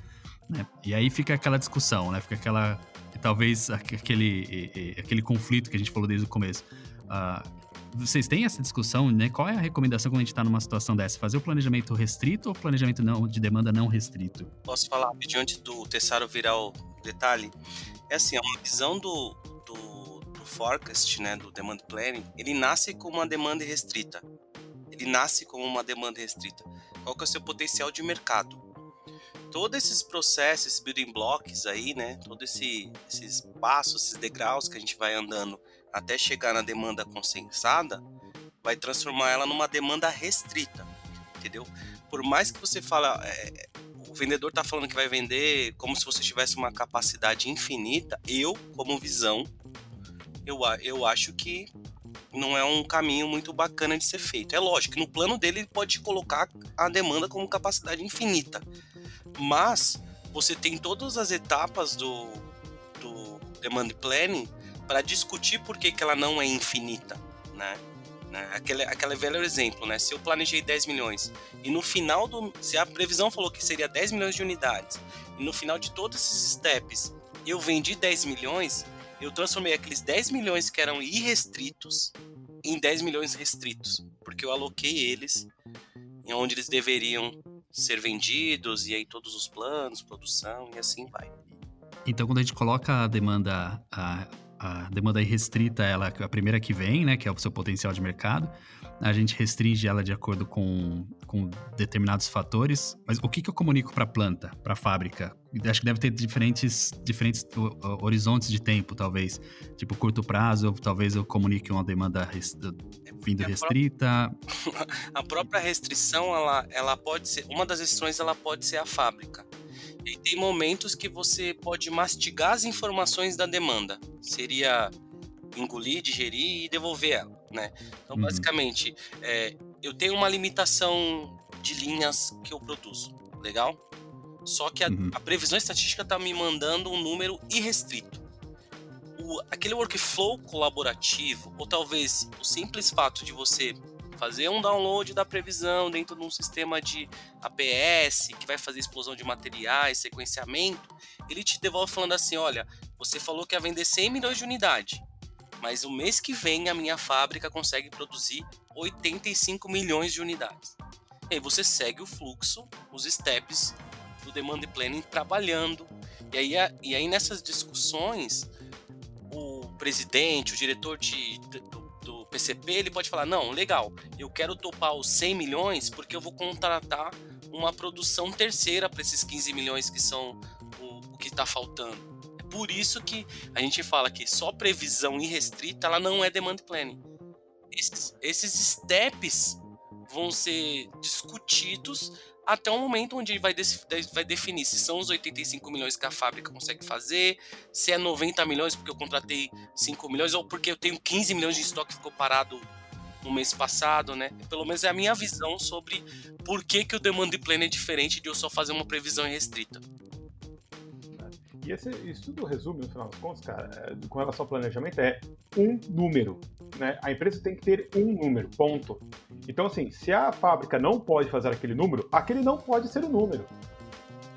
Né? E aí fica aquela discussão, né? Fica aquela talvez aquele, aquele conflito que a gente falou desde o começo. Uh, vocês têm essa discussão, né? Qual é a recomendação quando a gente está numa situação dessa? Fazer o planejamento restrito ou planejamento não, de demanda não restrito? Posso falar rapidinho antes do Tessaro virar o detalhe? É assim, é uma visão do, do, forecast, né, do demand planning, ele nasce com uma demanda restrita. Ele nasce como uma demanda restrita. Qual que é o seu potencial de mercado? Todos esses processos, esses building blocks aí, né, todos esse, esses passos, esses degraus que a gente vai andando até chegar na demanda consensada, vai transformar ela numa demanda restrita, entendeu? Por mais que você fala, é, o vendedor está falando que vai vender como se você tivesse uma capacidade infinita, eu, como visão, eu, eu acho que não é um caminho muito bacana de ser feito. É lógico que no plano dele ele pode colocar a demanda como capacidade infinita, mas você tem todas as etapas do, do demand planning para discutir por que, que ela não é infinita, né? né? Aquele, aquele velho exemplo, né? Se eu planejei 10 milhões e no final do... Se a previsão falou que seria 10 milhões de unidades e no final de todos esses steps eu vendi 10 milhões, eu transformei aqueles 10 milhões que eram irrestritos em 10 milhões restritos, porque eu aloquei eles em onde eles deveriam ser vendidos e aí todos os planos, produção e assim vai. Então, quando a gente coloca a demanda, a, a demanda irrestrita, ela é a primeira que vem, né, que é o seu potencial de mercado. A gente restringe ela de acordo com, com determinados fatores. Mas o que, que eu comunico para a planta, para a fábrica? Acho que deve ter diferentes, diferentes horizontes de tempo, talvez. Tipo, curto prazo, talvez eu comunique uma demanda vindo a restrita. A própria restrição, ela, ela pode ser. Uma das restrições ela pode ser a fábrica. E tem momentos que você pode mastigar as informações da demanda. Seria engolir, digerir e devolver ela, né? Então, uhum. basicamente, é, eu tenho uma limitação de linhas que eu produzo, legal? Só que a, uhum. a previsão estatística está me mandando um número irrestrito. O, aquele workflow colaborativo, ou talvez o simples fato de você fazer um download da previsão dentro de um sistema de APS que vai fazer explosão de materiais, sequenciamento, ele te devolve falando assim: olha, você falou que ia vender 100 milhões de unidades, mas o mês que vem a minha fábrica consegue produzir 85 milhões de unidades. E aí você segue o fluxo, os steps do demand planning trabalhando. E aí, e aí nessas discussões, o presidente, o diretor de, do PCP, ele pode falar: não, legal, eu quero topar os 100 milhões porque eu vou contratar uma produção terceira para esses 15 milhões que são o, o que está faltando. Por isso que a gente fala que só previsão irrestrita ela não é demand planning. Esses, esses steps vão ser discutidos até o momento onde vai, vai definir se são os 85 milhões que a fábrica consegue fazer, se é 90 milhões porque eu contratei 5 milhões, ou porque eu tenho 15 milhões de estoque que ficou parado no mês passado, né? Pelo menos é a minha visão sobre por que, que o demand plan é diferente de eu só fazer uma previsão restrita. E esse, isso tudo resume, no final das contas, cara, é, com relação ao planejamento, é um número. Né? A empresa tem que ter um número, ponto. Então, assim, se a fábrica não pode fazer aquele número, aquele não pode ser o número.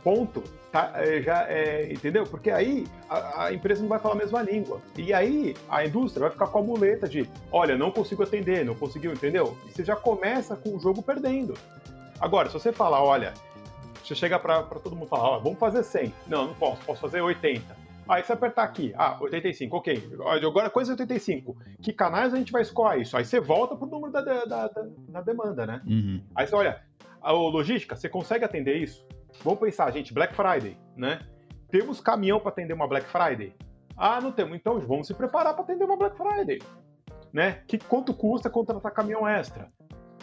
Ponto. Tá, é, já é, entendeu? Porque aí a, a, empresa não vai falar a mesma língua. E aí a indústria vai ficar com a muleta de, olha, não consigo atender, não conseguiu, entendeu? E você já começa com o jogo perdendo. Agora, se você falar, olha, você chega para todo mundo falar, ó, vamos fazer 100. Não, não posso, posso fazer 80. Aí você apertar aqui, ah, 85, ok. Agora coisa 85. Que canais a gente vai escoar isso? Aí você volta pro número da, da, da, da demanda, né? Uhum. Aí você olha, a logística, você consegue atender isso? Vamos pensar, gente, Black Friday, né? Temos caminhão para atender uma Black Friday? Ah, não temos. Então vamos se preparar para atender uma Black Friday. Né? Que quanto custa contratar caminhão extra?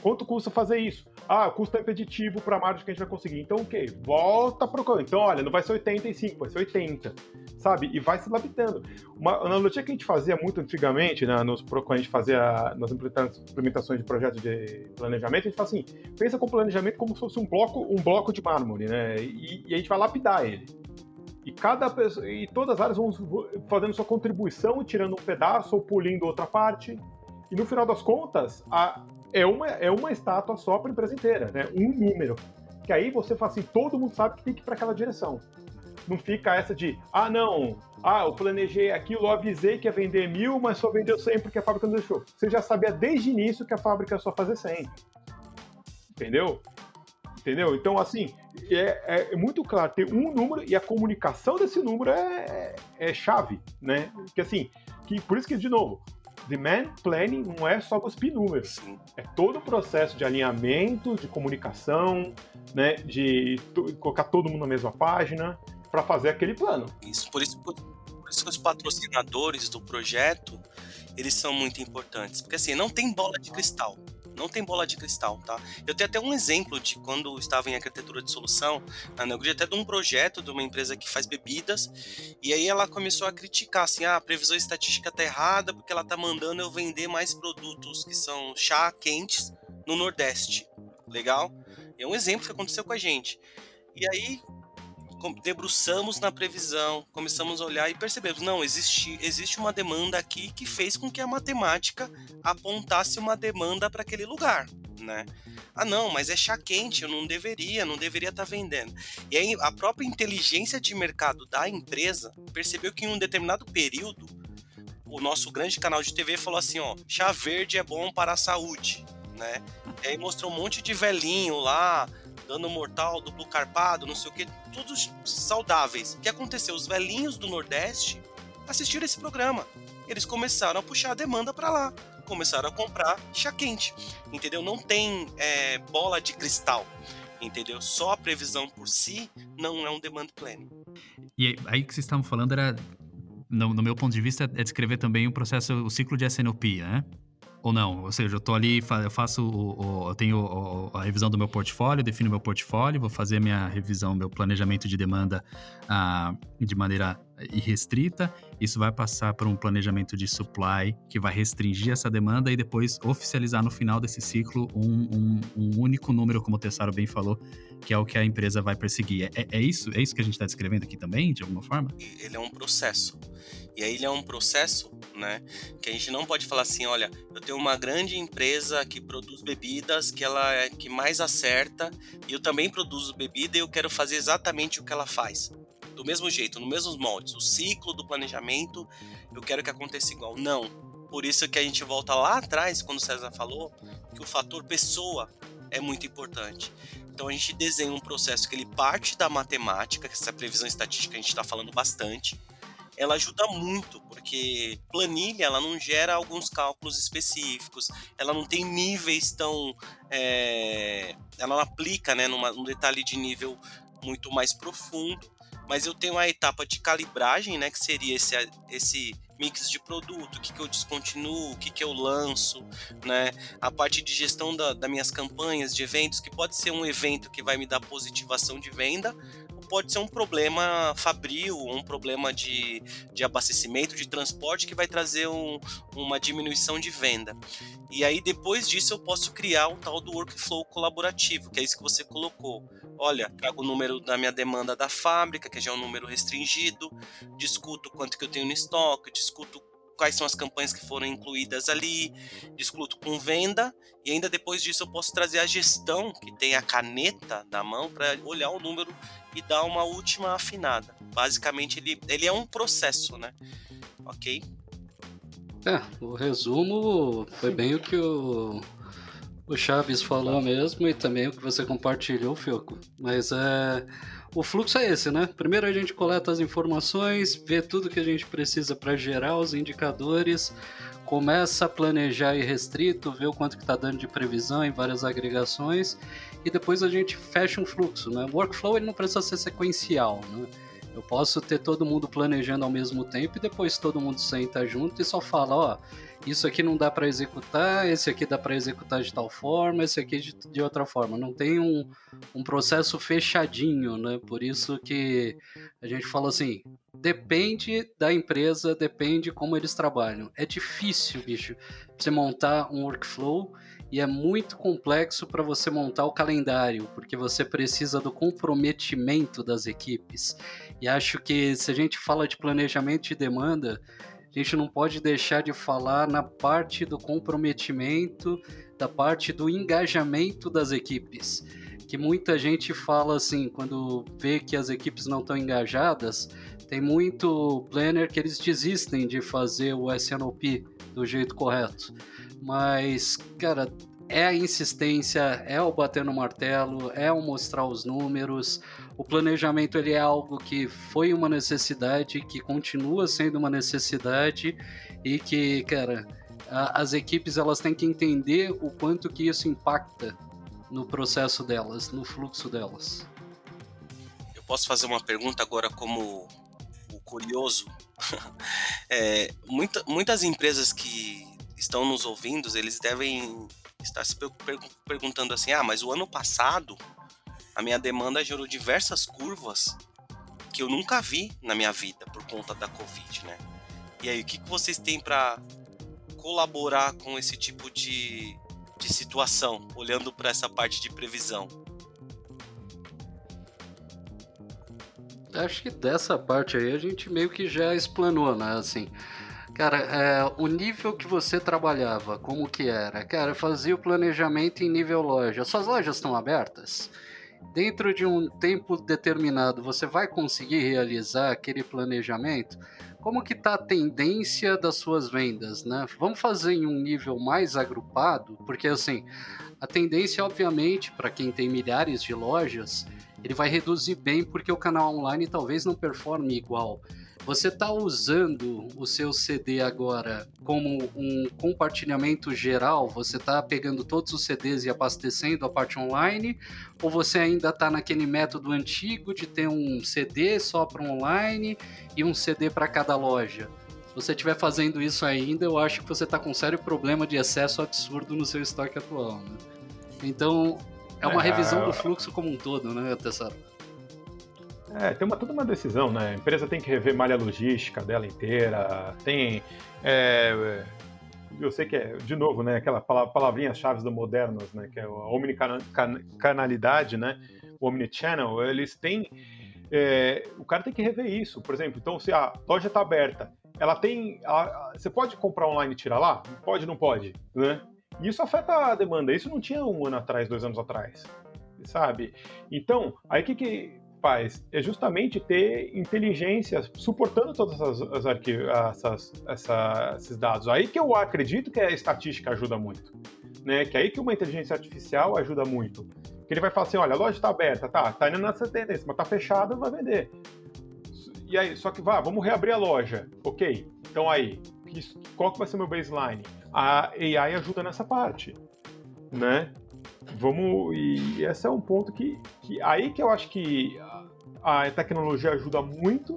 Quanto custa fazer isso? Ah, o custo é impeditivo para a margem que a gente vai conseguir. Então, ok, volta para o Então, olha, não vai ser 85, vai ser 80, sabe? E vai se lapidando. Uma analogia que a gente fazia muito antigamente, né, nos, quando a gente fazia nas implementações de projetos de planejamento, a gente fala assim, pensa com o planejamento como se fosse um bloco, um bloco de mármore, né? E, e a gente vai lapidar ele. E cada pessoa, e todas as áreas vão fazendo sua contribuição, tirando um pedaço ou pulindo outra parte. E no final das contas, a, é uma, é uma estátua só para a empresa inteira, né? Um número. Que aí você fala assim, todo mundo sabe que tem que ir para aquela direção. não fica essa de, ah, não, ah, eu planejei aquilo, eu avisei que ia vender mil, mas só vendeu 100 porque a fábrica não deixou. Você já sabia desde o início que a fábrica só fazia 100. Entendeu? Entendeu? Então, assim, é, é, muito claro, tem um número e a comunicação desse número é, é, é chave, né? Que assim, que, por isso que, de novo, demand planning não é só cuspir números. É todo o processo de alinhamento, de comunicação, né? De colocar todo mundo na mesma página para fazer aquele plano. Isso, por isso, por, por isso que os patrocinadores do projeto, eles são muito importantes. Porque assim, não tem bola de cristal. Não tem bola de cristal, tá? Eu tenho até um exemplo de quando estava em arquitetura de solução, na Neogrid, até de um projeto de uma empresa que faz bebidas, e aí ela começou a criticar, assim, ah, a previsão estatística tá errada porque ela tá mandando eu vender mais produtos que são chá quentes no Nordeste. Legal? É um exemplo que aconteceu com a gente. E aí, debruçamos na previsão, começamos a olhar e percebemos, não, existe, existe uma demanda aqui que fez com que a matemática apontasse uma demanda para aquele lugar, né? Ah, não, mas é chá quente, eu não deveria, não deveria estar tá vendendo. E aí a própria inteligência de mercado da empresa percebeu que em um determinado período o nosso grande canal de TV falou assim, ó, chá verde é bom para a saúde, né? E aí mostrou um monte de velhinho lá, dano mortal, duplo carpado, não sei o que, todos saudáveis. O que aconteceu? Os velhinhos do Nordeste assistiram esse programa. Eles começaram a puxar a demanda para lá. Começaram a comprar chá quente. Entendeu? Não tem é, bola de cristal. Entendeu? Só a previsão por si não é um demand planning. E aí que vocês estavam falando era, no, no meu ponto de vista, é descrever também o processo, o ciclo de SNOP, né? Ou não? Ou seja, eu tô ali, eu faço, o, o, eu tenho a revisão do meu portfólio, defino meu portfólio, vou fazer minha revisão, meu planejamento de demanda ah, de maneira irrestrita. Isso vai passar por um planejamento de supply que vai restringir essa demanda e depois oficializar no final desse ciclo um, um, um único número, como o Tessaro bem falou, que é o que a empresa vai perseguir. É, é isso? É isso que a gente está descrevendo aqui também, de alguma forma? Ele é um processo. E aí ele é um processo, né, que a gente não pode falar assim, olha, eu tenho uma grande empresa que produz bebidas, que ela é que mais acerta, e eu também produzo bebida e eu quero fazer exatamente o que ela faz. Do mesmo jeito, nos mesmos moldes. O ciclo do planejamento, eu quero que aconteça igual. Não. Por isso que a gente volta lá atrás, quando o César falou, que o fator pessoa é muito importante. Então a gente desenha um processo que ele parte da matemática, que essa previsão estatística a gente está falando bastante, ela ajuda muito, porque planilha ela não gera alguns cálculos específicos, ela não tem níveis tão. É, ela não aplica né, numa, num detalhe de nível muito mais profundo, mas eu tenho a etapa de calibragem, né, que seria esse, esse mix de produto, o que, que eu descontinuo, o que, que eu lanço, né? A parte de gestão das da minhas campanhas de eventos, que pode ser um evento que vai me dar positivação de venda, pode ser um problema fabril, um problema de, de abastecimento, de transporte que vai trazer um, uma diminuição de venda. E aí depois disso eu posso criar o tal do workflow colaborativo, que é isso que você colocou. Olha, trago o número da minha demanda da fábrica, que já é um número restringido, discuto quanto que eu tenho no estoque, discuto quais são as campanhas que foram incluídas ali, discuto com venda e ainda depois disso eu posso trazer a gestão que tem a caneta na mão para olhar o número e dar uma última afinada. Basicamente ele, ele é um processo, né? Ok? É, o resumo foi bem o que o, o Chaves falou mesmo e também o que você compartilhou, Fioco. Mas é o fluxo é esse, né? Primeiro a gente coleta as informações, vê tudo que a gente precisa para gerar os indicadores, começa a planejar restrito, vê o quanto que está dando de previsão em várias agregações e depois a gente fecha um fluxo, né? O workflow ele não precisa ser sequencial, né? Eu posso ter todo mundo planejando ao mesmo tempo e depois todo mundo senta junto e só fala, ó, isso aqui não dá para executar, esse aqui dá para executar de tal forma, esse aqui de, de outra forma. Não tem um, um processo fechadinho, né? Por isso que a gente fala assim, depende da empresa, depende como eles trabalham. É difícil, bicho, você montar um workflow e é muito complexo para você montar o calendário, porque você precisa do comprometimento das equipes. E acho que se a gente fala de planejamento de demanda, a gente não pode deixar de falar na parte do comprometimento, da parte do engajamento das equipes. que muita gente fala assim, quando vê que as equipes não estão engajadas, tem muito planner que eles desistem de fazer o SNOP do jeito correto. Mas, cara, é a insistência, é o bater no martelo, é o mostrar os números. O planejamento ele é algo que foi uma necessidade, que continua sendo uma necessidade e que, cara, a, as equipes elas têm que entender o quanto que isso impacta no processo delas, no fluxo delas. Eu posso fazer uma pergunta agora como o curioso? é, muita, muitas empresas que estão nos ouvindo, eles devem estar se perguntando assim: ah, mas o ano passado a minha demanda gerou diversas curvas que eu nunca vi na minha vida por conta da Covid, né? E aí, o que, que vocês têm para colaborar com esse tipo de, de situação, olhando para essa parte de previsão? Acho que dessa parte aí a gente meio que já explanou, né? Assim, Cara, é, o nível que você trabalhava, como que era? Cara, fazia o planejamento em nível loja. Suas lojas estão abertas? Dentro de um tempo determinado, você vai conseguir realizar aquele planejamento? Como que está a tendência das suas vendas, né? Vamos fazer em um nível mais agrupado, porque assim, a tendência, obviamente, para quem tem milhares de lojas, ele vai reduzir bem porque o canal online talvez não performe igual. Você está usando o seu CD agora como um compartilhamento geral? Você está pegando todos os CDs e abastecendo a parte online? Ou você ainda está naquele método antigo de ter um CD só para online e um CD para cada loja? Se você estiver fazendo isso ainda, eu acho que você está com um sério problema de excesso absurdo no seu estoque atual. Né? Então, é uma é, revisão do fluxo como um todo, né, Tessaro? É, tem uma, toda uma decisão, né? A empresa tem que rever malha logística dela inteira, tem. É, eu sei que é, de novo, né, aquela palavrinhas-chave do modernos, né, que é a omnicanalidade, né, o omnichannel, eles têm, é, o cara tem que rever isso, por exemplo, então se a loja está aberta, ela tem, a, você pode comprar online e tirar lá? Pode, não pode, né? E isso afeta a demanda, isso não tinha um ano atrás, dois anos atrás, sabe? Então, aí que que é justamente ter inteligência suportando todos esses dados. Aí que eu acredito que a estatística ajuda muito. Né? Que aí que uma inteligência artificial ajuda muito. Que ele vai falar assim, olha, a loja está aberta, tá, tá indo nessa tendência, mas tá fechada, vai vender. E aí, só que vá, vamos reabrir a loja. Ok, então aí, qual que vai ser meu baseline? A AI ajuda nessa parte, né? Vamos e esse é um ponto que, que aí que eu acho que a tecnologia ajuda muito,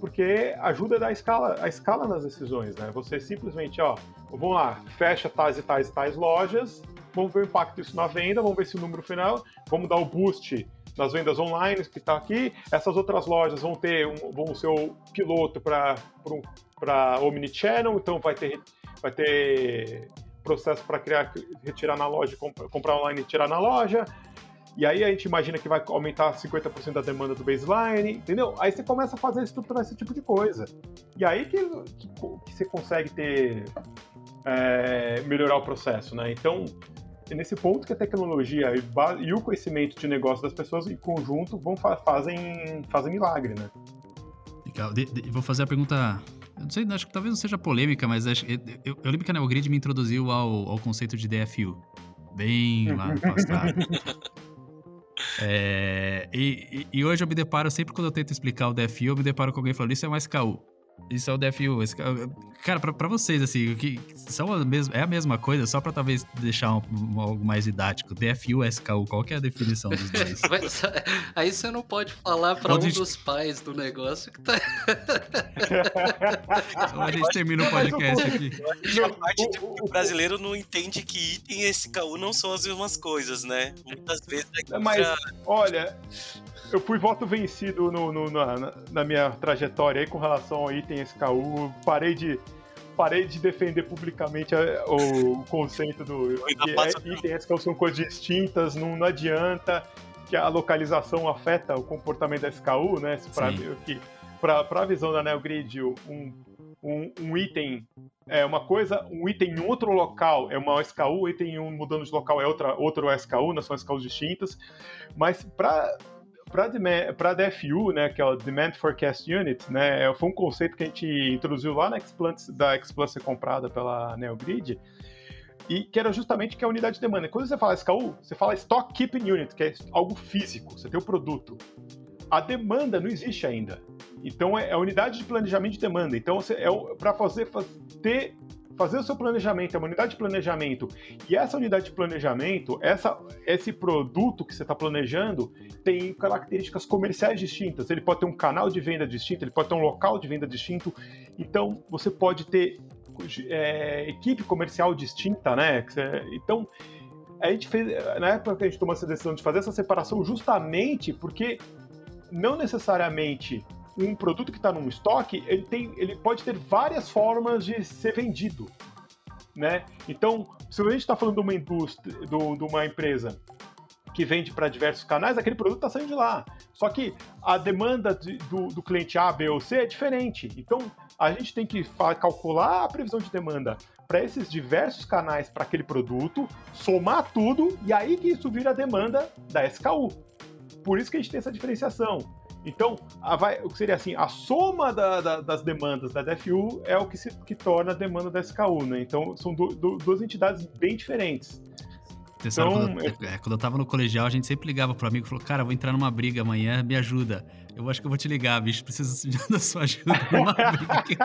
porque ajuda a dar escala, a escala nas decisões, né? Você simplesmente, ó, vamos lá, fecha tais e tais e tais lojas, vamos ver o impacto disso na venda, vamos ver esse número final, vamos dar o boost nas vendas online que está aqui. Essas outras lojas vão ter um, vão ser o piloto para para omnichannel, então vai ter vai ter processo para criar retirar na loja, comprar online e tirar na loja. E aí a gente imagina que vai aumentar 50% da demanda do baseline, entendeu? Aí você começa a fazer estruturar esse tipo de coisa. E aí que, que, que você consegue ter é, melhorar o processo, né? Então, é nesse ponto que a tecnologia e, e, o conhecimento de negócio das pessoas em conjunto vão fazem, fazem milagre, né? Legal. De, de, vou fazer a pergunta. Eu não sei, acho que talvez não seja polêmica, mas acho, eu, eu, eu lembro que a NeoGrid me introduziu ao, ao conceito de DFU. Bem lá no passado. É, e, e, hoje eu me deparo, sempre quando eu tento explicar o DFU, eu me deparo com alguém falando, isso é mais KU. Isso é o DFU. Esse, cara, pra, pra vocês, assim, que são a mesma, é a mesma coisa, só pra talvez deixar um, um, algo mais didático. DFU, SKU, qual que é a definição dos dois? Mas, aí você não pode falar pra pode... um dos pais do negócio que tá. então a gente termina o podcast aqui. A parte de, o brasileiro não entende que item e SKU não são as mesmas coisas, né? Muitas vezes. É Mas, olha, eu fui voto vencido no, no, na, na, minha trajetória aí com relação ao item SKU. Parei de, parei de defender publicamente a, o, o, conceito do que é, item SKU são coisas distintas, não, não adianta que a localização afeta o comportamento da SKU, né? Para a visão da NeoGrid, um, um, um, item é uma coisa, um item em outro local é uma SKU, item em um mudando de local é outra, outro SKU, não são SKUs distintas. Mas para para a DFU, né, que é o Demand Forecast Unit, né, foi um conceito que a gente introduziu lá na Xplant, da Xplant ser comprada pela NeoGrid, e que era justamente que é a unidade de demanda. Quando você fala SKU, você fala Stock Keeping Unit, que é algo físico, você tem o produto. A demanda não existe ainda. Então é a unidade de planejamento de demanda. Então é para fazer, ter fazer o seu planejamento, é uma unidade de planejamento, e essa unidade de planejamento, essa, esse produto que você está planejando, tem características comerciais distintas. Ele pode ter um canal de venda distinto, ele pode ter um local de venda distinto. Então, você pode ter é, equipe comercial distinta, né? Então, a gente fez, na época que a gente tomou essa decisão de fazer essa separação, justamente porque não necessariamente um produto que está num estoque, ele, tem, ele pode ter várias formas de ser vendido. Né? Então, se a gente está falando de uma indústria, do, de uma empresa que vende para diversos canais, aquele produto está saindo de lá. Só que a demanda de, do, do, cliente A, B ou C é diferente. Então, a gente tem que calcular a previsão de demanda para esses diversos canais para aquele produto, somar tudo e aí que isso vira a demanda da SKU. Por isso que a gente tem essa diferenciação. Então, a, vai, o que seria assim, a soma da, da, das demandas da DFU é o que, se, que torna a demanda da SKU, né? Então, são do, do, duas entidades bem diferentes. Então, quando, eu... É, quando eu tava no colegial, a gente sempre ligava pro amigo e falou: Cara, vou entrar numa briga amanhã, me ajuda. Eu acho que eu vou te ligar, bicho. Preciso da sua ajuda numa briga que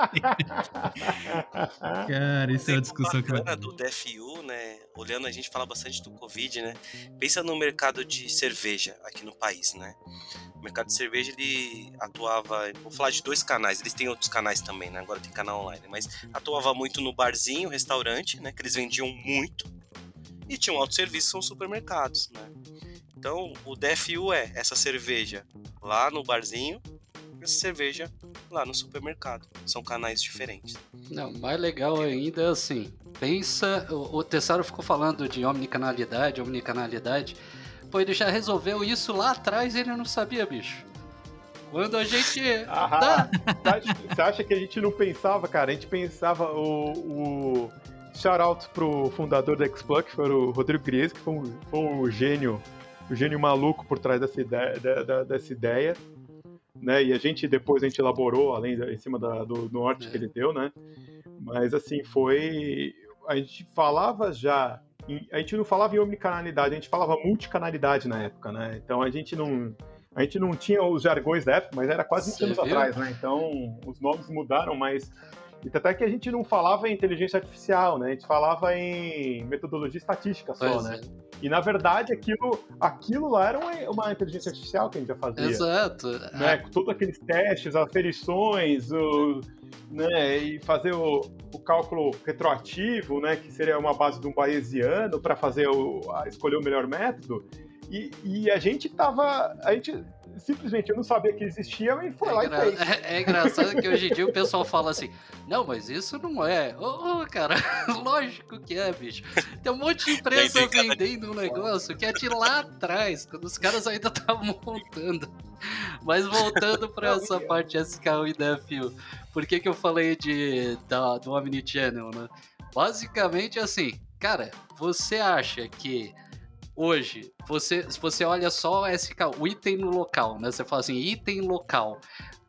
Cara, isso é uma discussão que vai. do DFU, né? Olhando, a gente fala bastante do Covid, né? Pensa no mercado de cerveja aqui no país, né? O mercado de cerveja, ele atuava. Vou falar de dois canais, eles têm outros canais também, né? Agora tem canal online, mas atuava muito no barzinho, restaurante, né? Que eles vendiam muito e tinha um autosserviço, são supermercados, né? Então, o DFU é essa cerveja lá no barzinho, essa cerveja lá no supermercado. São canais diferentes. Não, mais legal ainda é assim, pensa, o, o Tessaro ficou falando de omnicanalidade, omnicanalidade, pô, ele já resolveu isso lá atrás e ele não sabia, bicho. Quando a gente. Aham. Você acha que a gente não pensava, cara? A gente pensava o, o Shout-out pro fundador da Xplug, que foi o Rodrigo Gries, que foi um, foi um gênio, um gênio maluco por trás dessa ideia, da, da, dessa ideia. Né? E a gente depois a gente elaborou, além em cima da, do norte é. que ele deu, né? Mas assim, foi. A gente falava já. Em, a gente não falava em omnicanalidade, a gente falava multicanalidade na época, né? Então a gente não. A gente não tinha os jargões da época, mas era quase 20 anos atrás, né? Então os nomes mudaram, mas e até que a gente não falava em inteligência artificial, né? A gente falava em metodologia estatística só, pois né? É. E na verdade aquilo, aquilo lá era uma, uma, inteligência artificial que a gente já fazia. Exato. Né? Com todos aqueles testes, aferições, o, né? E fazer o, o, cálculo retroativo, né? Que seria uma base de um bayesiano para fazer o, escolher o melhor método. E, e, a gente tava. A gente simplesmente eu não sabia que existia e foi é lá e fez. É, é, engraçado que hoje em dia o pessoal fala assim: não, mas isso não é. Ô, oh, cara, lógico que é, bicho. Tem um monte de empresa vendendo um negócio que é de lá atrás, quando os caras ainda estavam montando. Mas voltando para essa parte SKU e DFU, por que, que eu falei de, da, do Omnichannel, né? Basicamente assim, cara, você acha que hoje, você, se você olha só SK, o item no local, né? Você fala assim, item local.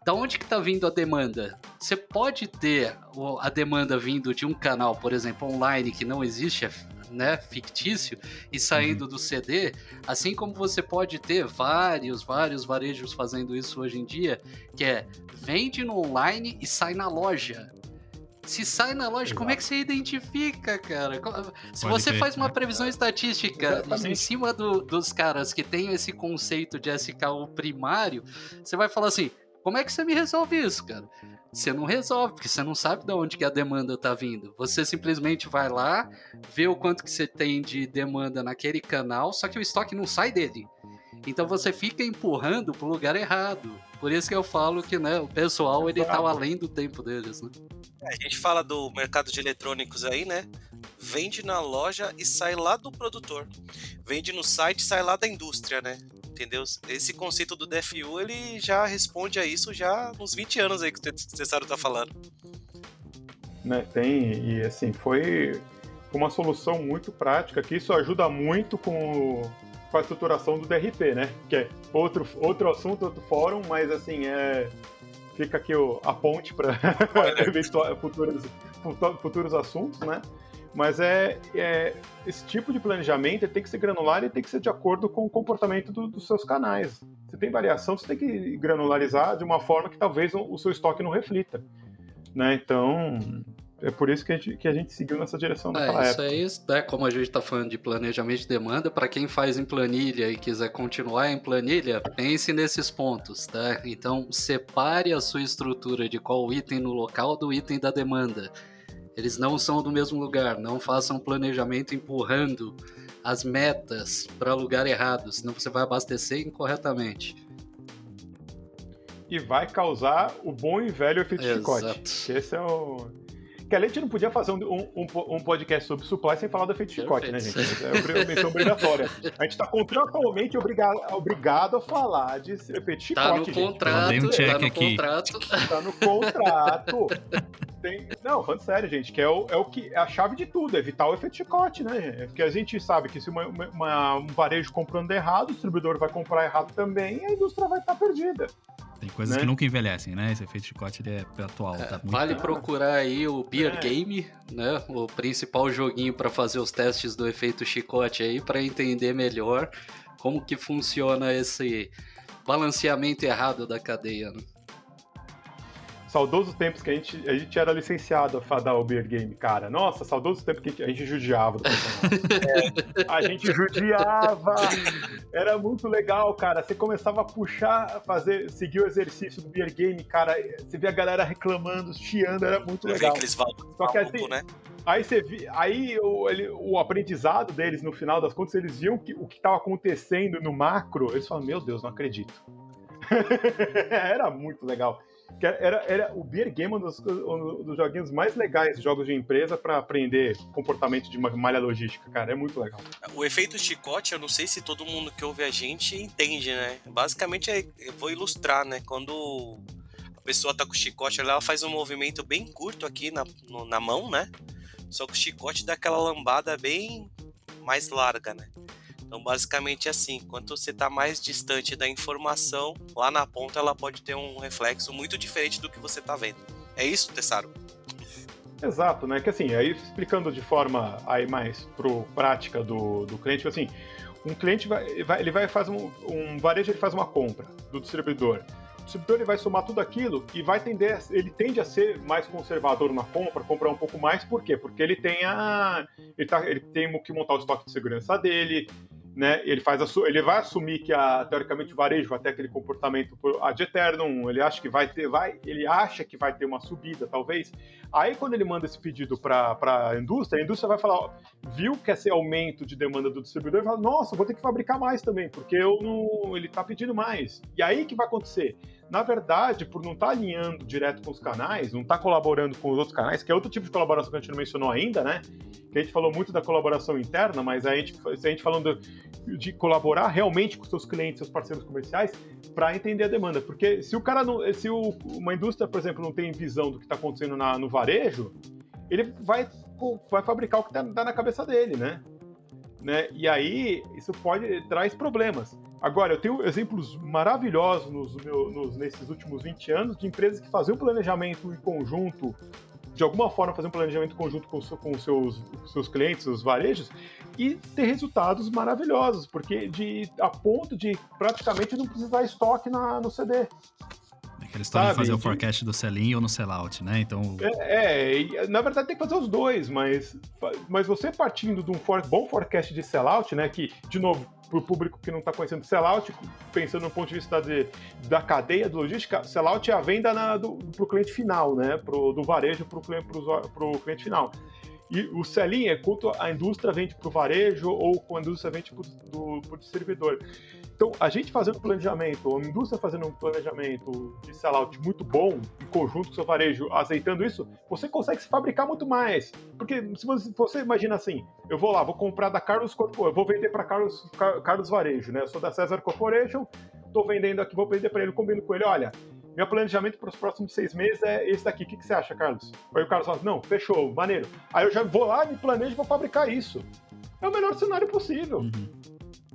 Da onde que tá vindo a demanda? Você pode ter a demanda vindo de um canal, por exemplo, online que não existe, né, fictício e saindo uhum. do CD, assim como você pode ter vários, vários varejos fazendo isso hoje em dia, que é vende no online e sai na loja. Se sai na loja, Exato. como é que você identifica, cara? Se Pode você faz uma previsão estatística Exatamente. em cima do, dos caras que tem esse conceito de SKU primário, você vai falar assim: como é que você me resolve isso, cara? Você não resolve, porque você não sabe de onde que a demanda está vindo. Você simplesmente vai lá, vê o quanto que você tem de demanda naquele canal, só que o estoque não sai dele. Então você fica empurrando pro lugar errado. Por isso que eu falo que né, o pessoal ele tá além do tempo deles, né? É, a gente fala do mercado de eletrônicos aí, né? Vende na loja e sai lá do produtor. Vende no site e sai lá da indústria, né? Entendeu? Esse conceito do DFU, ele já responde a isso já uns 20 anos aí que o Cessário tá falando. né? Tem, e assim, foi uma solução muito prática, que isso ajuda muito com, com a estruturação do DRP, né? Que é outro, outro assunto, outro fórum, mas assim, é, fica aqui o, a ponte para futuros, futuros assuntos, né? Mas é, é, esse tipo de planejamento tem que ser granular e tem que ser de acordo com o comportamento do, dos seus canais. Se tem variação, você tem que granularizar de uma forma que talvez o, o seu estoque não reflita. Né? Então, é por isso que a gente, que a gente seguiu nessa direção naquela é, isso é isso, né? Como a gente está falando de planejamento de demanda, para quem faz em planilha e quiser continuar em planilha, pense nesses pontos, tá? Então, separe a sua estrutura de qual item no local do item da demanda. Eles não são do mesmo lugar, não façam planejamento empurrando as metas para lugar errado, senão você vai abastecer incorretamente. E vai causar o bom e velho efeito Exato. chicote. Esse é o que a gente não podia fazer um, um, um, podcast sobre supply sem falar do efeito chicote, né, gente? É menção obrigatória. A gente está contratualmente obrigado, obrigado a falar de efeito chicote. Tá no gente. contrato, um check tá no aqui. contrato. Tá no contrato. Tem... Não, falando sério, gente, que é, o, é o que é a chave de tudo, evitar o efeito chicote, né? Porque a gente sabe que se uma, uma, um varejo comprando errado, o distribuidor vai comprar errado também e a indústria vai estar perdida. Tem coisas né? que nunca envelhecem, né? Esse efeito chicote ele é atual. É, tá vale procurar aí o Beer é. Game, né? O principal joguinho para fazer os testes do efeito chicote aí, para entender melhor como que funciona esse balanceamento errado da cadeia. Né? saudosos tempos que a gente, a gente era licenciado a fadar o Beer Game, cara. Nossa, saudosos tempos que a gente judiava do é, A gente judiava! Era muito legal, cara. Você começava a puxar, fazer, seguir o exercício do Beer Game, cara. Você via a galera reclamando, chiando, era muito legal. Que Só que assim, né? Aí você vi, aí o, ele, o aprendizado deles, no final das contas, eles viam que, o que estava acontecendo no macro, eles falaram, meu Deus, não acredito. era muito legal que era, era o Beer Game um dos, um dos joguinhos mais legais, jogos de empresa, para aprender comportamento de uma malha logística, cara. É muito legal. O efeito chicote, eu não sei se todo mundo que ouve a gente entende, né? Basicamente, é, eu vou ilustrar, né? Quando a pessoa tá com o chicote, ela faz um movimento bem curto aqui na, no, na mão, né? Só que o chicote dá aquela lambada bem mais larga, né? Então, basicamente assim, quanto você está mais distante da informação, lá na ponta ela pode ter um reflexo muito diferente do que você está vendo. É isso, Tessaro? Exato, né? Que assim, aí explicando de forma aí mais pro prática do, do cliente, assim, um cliente vai, vai ele vai fazer um, um varejo, ele faz uma compra do distribuidor. O distribuidor ele vai somar tudo aquilo e vai tender, ele tende a ser mais conservador na compra, comprar um pouco mais, por quê? Porque ele tem a, ele, tá, ele tem que montar o estoque de segurança dele, né? Ele faz a, ele vai assumir que a teoricamente o varejo vai ter aquele comportamento ad eternum, ele acha que vai ter, vai, ele acha que vai ter uma subida, talvez. Aí quando ele manda esse pedido para a indústria, a indústria vai falar, ó, viu que esse aumento de demanda do distribuidor, e fala, nossa, vou ter que fabricar mais também, porque eu não, ele está pedindo mais. E aí que vai acontecer? Na verdade, por não estar tá alinhando direto com os canais, não estar tá colaborando com os outros canais, que é outro tipo de colaboração que a gente não mencionou ainda, né? Que a gente falou muito da colaboração interna, mas a gente, a gente falando de colaborar realmente com seus clientes, seus parceiros comerciais, para entender a demanda. Porque se o cara não. Se o, uma indústria, por exemplo, não tem visão do que está acontecendo na, no varejo, ele vai, vai fabricar o que está tá na cabeça dele, né? né? E aí isso pode traz problemas. Agora, eu tenho exemplos maravilhosos nos, nos, nesses últimos 20 anos de empresas que faziam planejamento em conjunto, de alguma forma fazer um planejamento conjunto com, com seus, seus clientes, seus varejos, e ter resultados maravilhosos, porque de, a ponto de praticamente não precisar estoque na, no CD. Aquela história Sabe? de fazer o forecast do sell-in ou no sell-out, né? Então... É, é, na verdade tem que fazer os dois, mas, mas você partindo de um for, bom forecast de sell-out, né? Que, de novo, para o público que não está conhecendo sellout, pensando no ponto de vista de, da cadeia de logística, sellout é a venda para o cliente final, né? Pro, do varejo para o cliente, final. E o selling é quanto a indústria vende para o varejo ou quando a indústria vende para o distribuidor. Então, a gente fazendo planejamento, a indústria fazendo um planejamento de sellout muito bom, em conjunto com o seu varejo, aceitando isso, você consegue se fabricar muito mais. Porque se você, imagina assim, eu vou lá, vou comprar da Carlos Corporation, eu vou vender para Carlos, Carlos Varejo, né? Eu sou da César Corporation, estou vendendo aqui, vou vender para ele, combino com ele, olha, meu planejamento para os próximos seis meses é esse daqui. O que, que você acha, Carlos? Aí o Carlos fala, não, fechou, maneiro. Aí eu já vou lá me planejo para fabricar isso. É o melhor cenário possível. Uhum.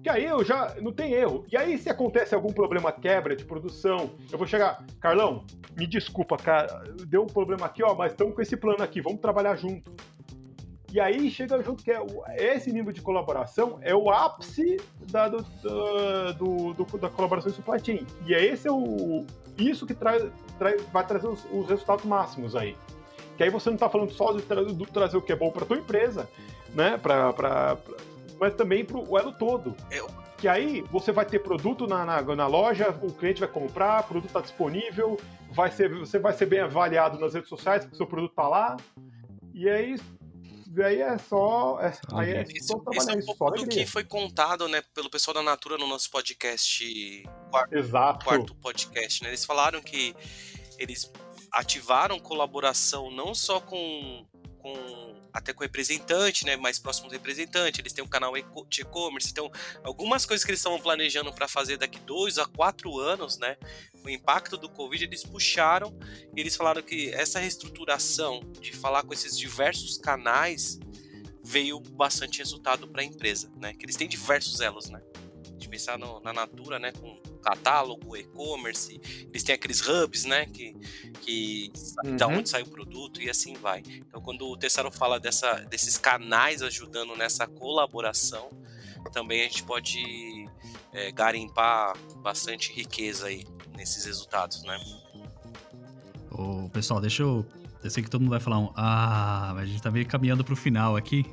Que aí eu já não tem erro. E aí, se acontece algum problema quebra de produção, eu vou chegar, Carlão, me desculpa, cara, deu um problema aqui, ó, mas estamos com esse plano aqui, vamos trabalhar junto. E aí chega junto que é esse nível de colaboração é o ápice da, do, do, do, da colaboração em supply chain. E é esse é o isso que traz, traz vai trazer os, os, resultados máximos aí. Que aí você não está falando só de tra trazer o que é bom para tua empresa, né? Pra mas também para o elo todo. Eu... Que aí você vai ter produto na, na, na loja, o cliente vai comprar, o produto está disponível, vai ser, você vai ser bem avaliado nas redes sociais, porque o seu produto está lá. E aí aí é só. É, aí é esse, só trabalhar esse é um pouco do que foi contado, né, pelo pessoal da Natura no nosso podcast. Quarto, Exato. quarto podcast, né? Eles falaram que eles ativaram colaboração não só com, com até com representante, né, mais próximo representante, eles têm um canal de e-commerce, então algumas coisas que eles estão planejando para fazer daqui dois a quatro anos, né, o impacto do Covid, eles puxaram e eles falaram que essa reestruturação de falar com esses diversos canais veio bastante resultado para a empresa, né, que eles têm diversos elos, né, de pensar no, na Natura, né, com catálogo, e-commerce, eles têm aqueles hubs, né, que, que uhum. da onde sai o produto e assim vai. Então, quando o Tessaro fala dessa, desses canais ajudando nessa colaboração, também a gente pode é, garimpar bastante riqueza aí nesses resultados, né? Ô, pessoal, deixa eu eu sei que todo mundo vai falar um Ah, mas a gente tá meio caminhando pro final aqui.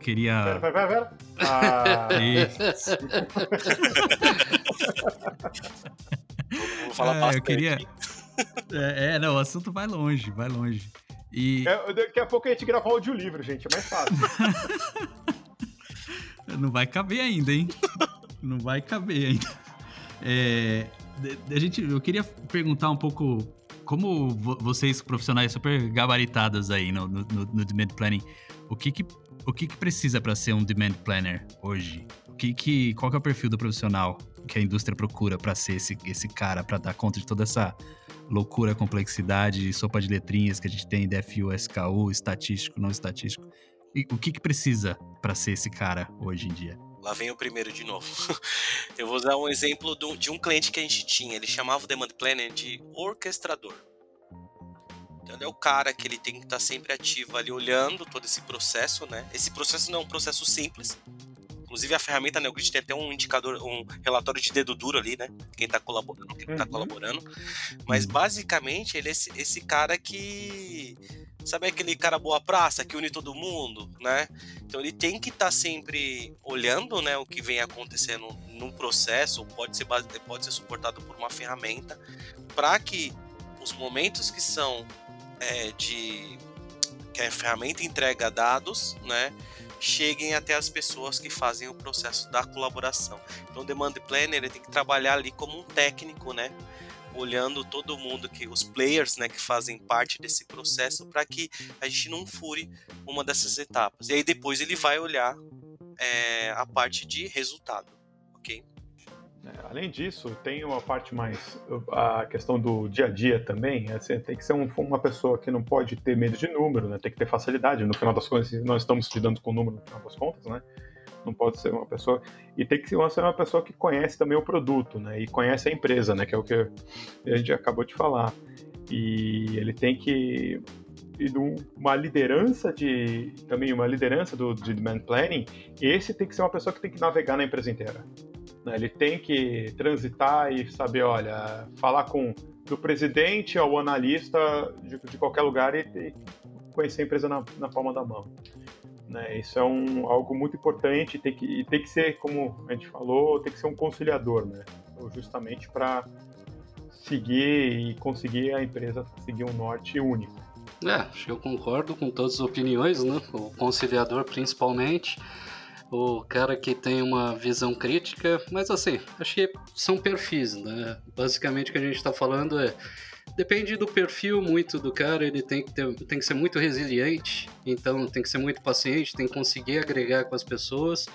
Queria. Pera, pera, pera. Ah. Vou falar é, bastante. Eu queria. É, é, não, o assunto vai longe, vai longe. E... É, daqui a pouco a gente grava um audiolivro, gente, é mais fácil. não vai caber ainda, hein? Não vai caber ainda. É, a gente, eu queria perguntar um pouco como vocês profissionais super gabaritadas aí no, no, no demand planning, o que que, o que, que precisa para ser um demand planner hoje? O que que, qual que é o perfil do profissional que a indústria procura para ser esse, esse cara, para dar conta de toda essa loucura, complexidade, sopa de letrinhas que a gente tem, DFU, SKU, estatístico, não estatístico? E o que que precisa para ser esse cara hoje em dia? Lá vem o primeiro de novo. Eu vou usar um exemplo de um cliente que a gente tinha. Ele chamava o Demand Planner de orquestrador. Então ele é o cara que ele tem que estar sempre ativo ali olhando todo esse processo, né? Esse processo não é um processo simples. Inclusive a ferramenta NeoGrid tem até um indicador, um relatório de dedo duro ali, né? Quem está colaborando, quem não tá uhum. colaborando. Mas basicamente ele é esse, esse cara que Sabe aquele cara boa praça que une todo mundo, né? Então ele tem que estar tá sempre olhando, né, o que vem acontecendo no processo, pode ser pode ser suportado por uma ferramenta para que os momentos que são é, de que a ferramenta entrega dados, né, cheguem até as pessoas que fazem o processo da colaboração. Então, o Demand Planner ele tem que trabalhar ali como um técnico, né, olhando todo mundo que os players, né, que fazem parte desse processo para que a gente não fure uma dessas etapas. E aí depois ele vai olhar é, a parte de resultado, ok? É, além disso, tem uma parte mais a questão do dia a dia também. Assim, tem que ser um, uma pessoa que não pode ter medo de número, né? Tem que ter facilidade. No final das contas, nós estamos lidando com número no final das contas, né? Não pode ser uma pessoa e tem que ser uma pessoa que conhece também o produto, né? E conhece a empresa, né? Que é o que a gente acabou de falar. E ele tem que e uma liderança de também uma liderança do de demand planning. Esse tem que ser uma pessoa que tem que navegar na empresa inteira. Né? Ele tem que transitar e saber, olha, falar com do presidente ao analista de, de qualquer lugar e, e conhecer a empresa na, na palma da mão. Né? Isso é um, algo muito importante tem que, e tem que ser, como a gente falou, tem que ser um conciliador, né? justamente para seguir e conseguir a empresa seguir um norte único. É, acho que eu concordo com todas as opiniões, né? O conciliador principalmente, o cara que tem uma visão crítica, mas assim, acho que são perfis, né? Basicamente o que a gente está falando é Depende do perfil muito do cara, ele tem que, ter, tem que ser muito resiliente, então tem que ser muito paciente, tem que conseguir agregar com as pessoas.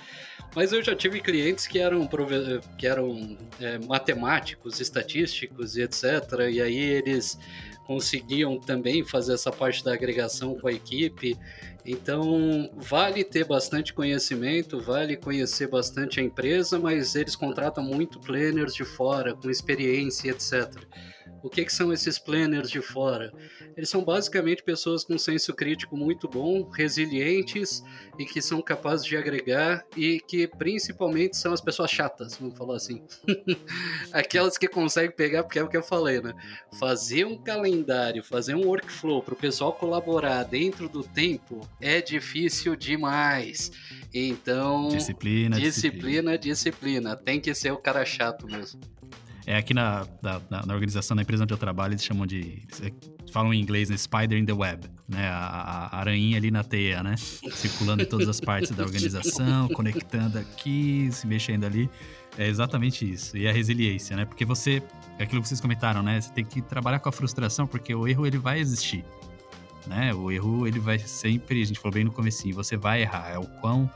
Mas eu já tive clientes que eram, que eram é, matemáticos, estatísticos e etc. E aí eles conseguiam também fazer essa parte da agregação com a equipe. Então, vale ter bastante conhecimento, vale conhecer bastante a empresa, mas eles contratam muito planners de fora, com experiência, etc. O que, que, são esses planners de fora? Eles são basicamente pessoas com senso crítico muito bom, resilientes e que são capazes de agregar e que principalmente são as pessoas chatas, vamos falar assim. Aquelas que conseguem pegar, porque é o que eu falei, né? Fazer um calendário, fazer um workflow para o pessoal colaborar dentro do tempo é difícil demais. Então, disciplina, disciplina, disciplina, disciplina. Tem que ser o cara chato mesmo. É aqui na, na, na, organização, na empresa onde eu trabalho, eles chamam de. Eles falam em inglês, né? Spider in the web, né? A, a aranha ali na teia, né? Circulando em todas as partes da organização, conectando aqui, se mexendo ali. É exatamente isso. E a resiliência, né? Porque você. É aquilo que vocês comentaram, né? Você tem que trabalhar com a frustração, porque o erro ele vai existir. Né? O erro ele vai sempre, a gente falou bem no comecinho, você vai errar. É o quão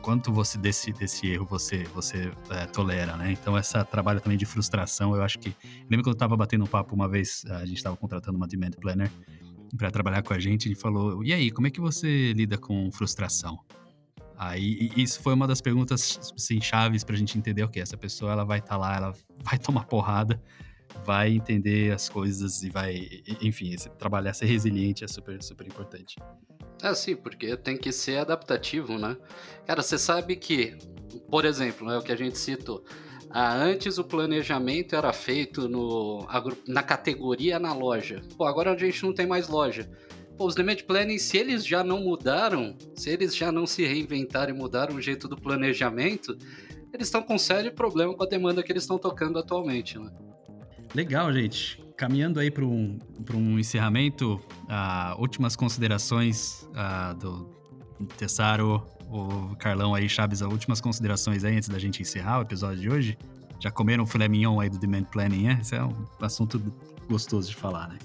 quanto você desse, desse erro você você é, tolera, né? Então essa trabalho também de frustração, eu acho que lembra quando eu tava batendo um papo uma vez, a gente estava contratando uma demand planner para trabalhar com a gente, ele falou: "E aí, como é que você lida com frustração?" Aí isso foi uma das perguntas assim, chaves para a gente entender o okay, que essa pessoa ela vai estar tá lá, ela vai tomar porrada, vai entender as coisas e vai, enfim, trabalhar ser resiliente é super super importante. É, sim, porque tem que ser adaptativo, né? Cara, você sabe que, por exemplo, né, o que a gente citou, ah, antes o planejamento era feito no, na categoria na loja. Pô, agora a gente não tem mais loja. Pô, os demand planning, se eles já não mudaram, se eles já não se reinventaram e mudaram o jeito do planejamento, eles estão com sério problema com a demanda que eles estão tocando atualmente, né? Legal, gente caminhando aí para um, um encerramento, uh, últimas considerações uh, do Tessaro, o Carlão aí, Chaves, últimas considerações aí antes da gente encerrar o episódio de hoje. Já comeram o filé mignon aí do Demand Planning, né? Esse é um assunto gostoso de falar, né?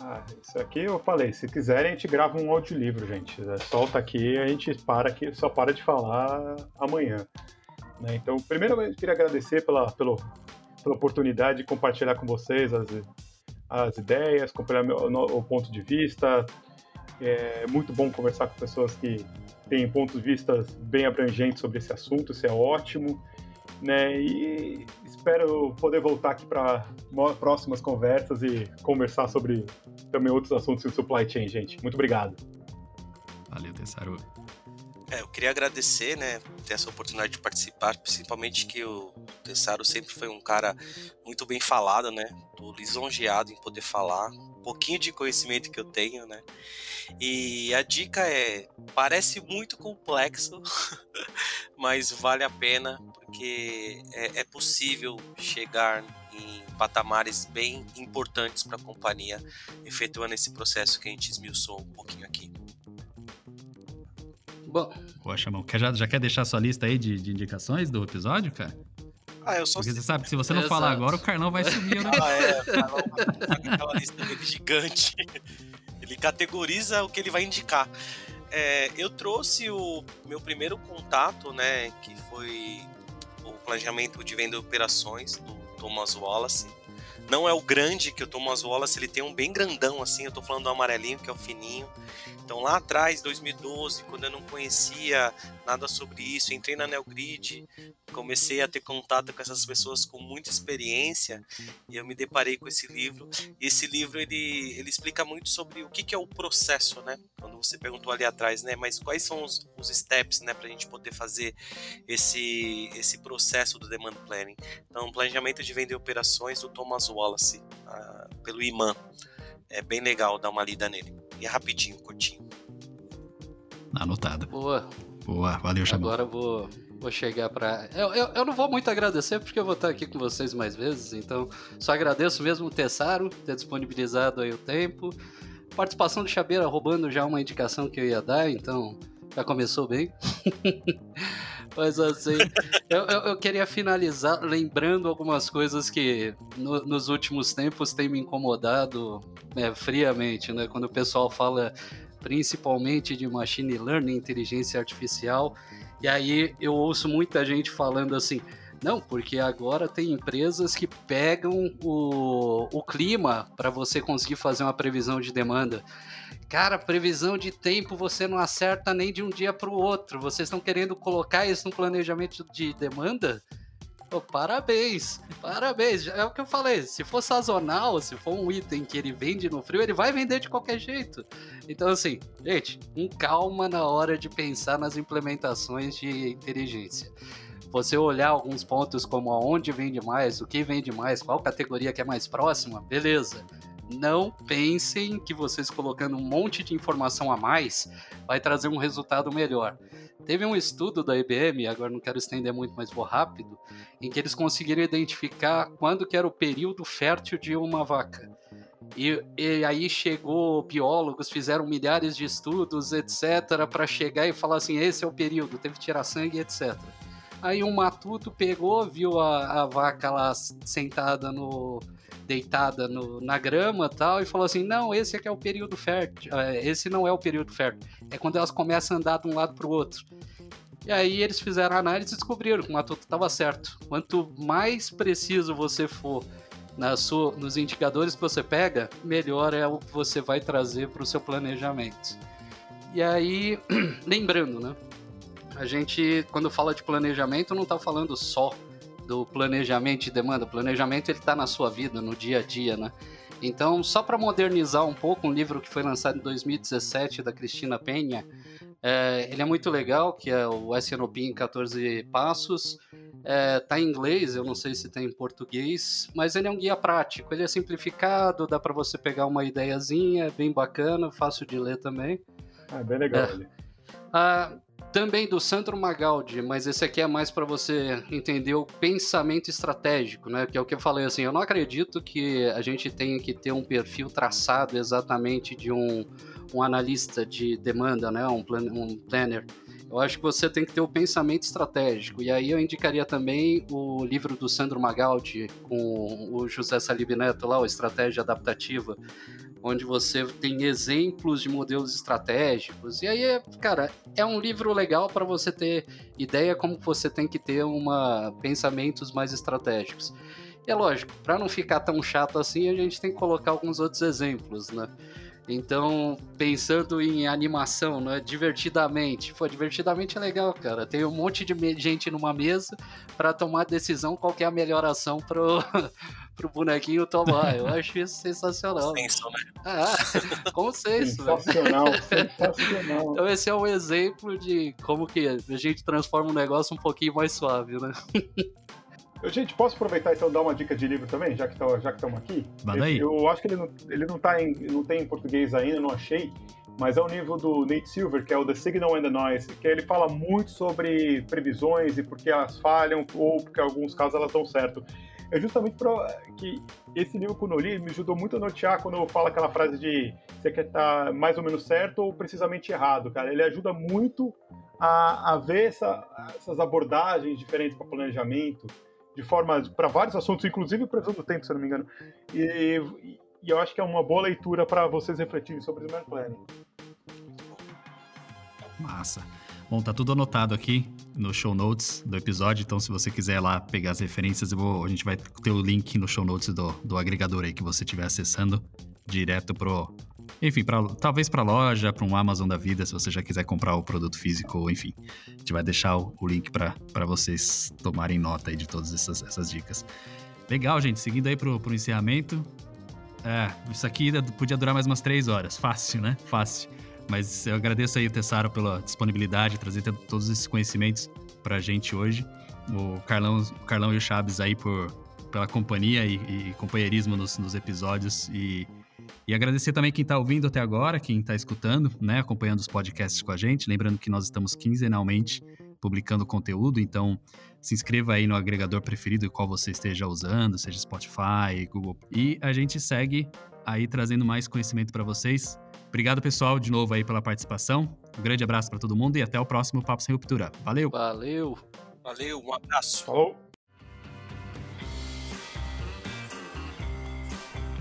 Ah, isso aqui eu falei, se quiserem a gente grava um audiolivro, gente. Solta aqui a gente para aqui, só para de falar amanhã. Né? Então, primeiro eu queria agradecer pela, pelo pela oportunidade de compartilhar com vocês as, as ideias, compartilhar meu, o ponto de vista. É muito bom conversar com pessoas que têm pontos de vista bem abrangentes sobre esse assunto, isso é ótimo. Né? E espero poder voltar aqui para próximas conversas e conversar sobre também outros assuntos em supply chain, gente. Muito obrigado. Valeu, Tessaro. É, eu queria agradecer, né, ter essa oportunidade de participar, principalmente que o Tessaro sempre foi um cara muito bem falado, né? Tô lisonjeado em poder falar, um pouquinho de conhecimento que eu tenho, né? E a dica é, parece muito complexo, mas vale a pena, porque é, é possível chegar em patamares bem importantes para a companhia, efetuando esse processo que a gente esmiuçou um pouquinho aqui. Bom. Poxa, mano, já, já quer deixar sua lista aí de, de indicações do episódio, cara? Ah, eu só Porque você sabe que se você não falar agora, o Carlão vai sumir, né? Ah, é. aquela lista dele gigante. Ele categoriza o que ele vai indicar. É, eu trouxe o meu primeiro contato, né, que foi o planejamento de venda e operações do Thomas Wallace. Não é o grande que o Thomas Wallace, ele tem um bem grandão assim, eu tô falando do amarelinho, que é o fininho. Então lá atrás, 2012, quando eu não conhecia nada sobre isso, entrei na Neogrid, comecei a ter contato com essas pessoas com muita experiência e eu me deparei com esse livro. E esse livro ele, ele explica muito sobre o que, que é o processo, né? Quando você perguntou ali atrás, né? Mas quais são os, os steps, né, para a gente poder fazer esse, esse processo do demand planning? Então, planejamento de venda e operações do Thomas Wallace, uh, pelo IMAN. É bem legal dar uma lida nele. E é rapidinho, curtinho. Anotado. Boa. Boa, valeu, Xabu. Agora eu vou, vou chegar para. Eu, eu, eu, não vou muito agradecer porque eu vou estar aqui com vocês mais vezes, então só agradeço mesmo o Tessaro ter disponibilizado aí o tempo. Participação do Chabeira roubando já uma indicação que eu ia dar, então já começou bem. Mas assim, eu, eu, eu, queria finalizar lembrando algumas coisas que no, nos últimos tempos têm me incomodado né, friamente, né? Quando o pessoal fala principalmente de machine learning, inteligência artificial, e aí eu ouço muita gente falando assim, não, porque agora tem empresas que pegam o, o clima para você conseguir fazer uma previsão de demanda. Cara, previsão de tempo você não acerta nem de um dia para o outro. Vocês estão querendo colocar isso no planejamento de demanda? Oh, parabéns, parabéns. É o que eu falei. Se for sazonal, se for um item que ele vende no frio, ele vai vender de qualquer jeito. Então, assim, gente, com calma na hora de pensar nas implementações de inteligência você olhar alguns pontos como aonde vende mais, o que vende mais, qual categoria que é mais próxima, beleza. Não pensem que vocês colocando um monte de informação a mais vai trazer um resultado melhor. Teve um estudo da IBM, agora não quero estender muito, mas vou rápido, em que eles conseguiram identificar quando que era o período fértil de uma vaca. E, e, aí chegou biólogos, fizeram milhares de estudos, etc, para chegar e falar assim, esse é o período, teve que tirar sangue, etc. Aí um matuto pegou, viu a, a vaca lá sentada no. Deitada no, na grama tal, e falou assim: não, esse aqui é o período fértil. É, esse não é o período fértil. É quando elas começam a andar de um lado para o outro. E aí eles fizeram a análise e descobriram que o matuto estava certo. Quanto mais preciso você for na sua, nos indicadores que você pega, melhor é o que você vai trazer para o seu planejamento. E aí, lembrando, né? a gente, quando fala de planejamento, não está falando só do planejamento de demanda. O planejamento ele está na sua vida, no dia a dia, né? Então, só para modernizar um pouco, um livro que foi lançado em 2017 da Cristina Penha, é, ele é muito legal, que é o SNOP em 14 passos. É, tá em inglês, eu não sei se tem em português, mas ele é um guia prático. Ele é simplificado, dá para você pegar uma ideiazinha, é bem bacana, fácil de ler também. É bem legal. É. Ah, também do Sandro Magaldi, mas esse aqui é mais para você entender o pensamento estratégico, né? Que é o que eu falei assim, eu não acredito que a gente tenha que ter um perfil traçado exatamente de um, um analista de demanda, né? Um, plan, um planner. Eu acho que você tem que ter o pensamento estratégico. E aí eu indicaria também o livro do Sandro Magaldi com o José Salib Neto lá, o Estratégia Adaptativa onde você tem exemplos de modelos estratégicos. E aí, cara, é um livro legal para você ter ideia como você tem que ter uma pensamentos mais estratégicos. E é lógico, para não ficar tão chato assim, a gente tem que colocar alguns outros exemplos, né? Então, pensando em animação, né? Divertidamente. Pô, divertidamente é legal, cara. Tem um monte de gente numa mesa para tomar decisão qual é a melhor ação pro, pro bonequinho tomar. Eu acho isso sensacional. Consenso, né? Ah, consenso. Sensacional, sensacional. Então esse é um exemplo de como que a gente transforma um negócio um pouquinho mais suave, né? Eu, gente, posso aproveitar então dar uma dica de livro também, já que tá, já que estamos aqui? Manda aí. Eu acho que ele não, ele não, tá em, não tem em português ainda, não achei, mas é um livro do Nate Silver, que é o The Signal and the Noise, que ele fala muito sobre previsões e por que elas falham ou porque em alguns casos elas dão certo é justamente para que esse livro, quando eu li, me ajudou muito a notear quando eu falo aquela frase de você quer estar tá mais ou menos certo ou precisamente errado, cara. Ele ajuda muito a, a ver essa, essas abordagens diferentes para planejamento, de forma para vários assuntos, inclusive previsão do tempo, se não me engano. E, e eu acho que é uma boa leitura para vocês refletirem sobre demand planning. Massa. Bom, tá tudo anotado aqui no show notes do episódio, então se você quiser lá pegar as referências, vou, a gente vai ter o link no show notes do, do agregador aí que você estiver acessando direto pro. Enfim, pra, talvez para loja, para um Amazon da vida, se você já quiser comprar o produto físico, enfim. A gente vai deixar o, o link para vocês tomarem nota aí de todas essas, essas dicas. Legal, gente. Seguindo aí pro, pro encerramento. É, isso aqui podia durar mais umas três horas. Fácil, né? Fácil. Mas eu agradeço aí, Tessaro, pela disponibilidade, trazer todos esses conhecimentos pra gente hoje. O Carlão, o Carlão e o Chaves aí por, pela companhia e, e companheirismo nos, nos episódios. E, e, agradecer também quem está ouvindo até agora, quem está escutando, né, acompanhando os podcasts com a gente. Lembrando que nós estamos quinzenalmente publicando conteúdo, então se inscreva aí no agregador preferido qual você esteja usando, seja Spotify, Google. E a gente segue aí trazendo mais conhecimento para vocês. Obrigado, pessoal, de novo aí pela participação Um grande abraço para todo mundo e até o próximo Papo Sem Ruptura. Valeu! Valeu! Valeu, um abraço. Falou!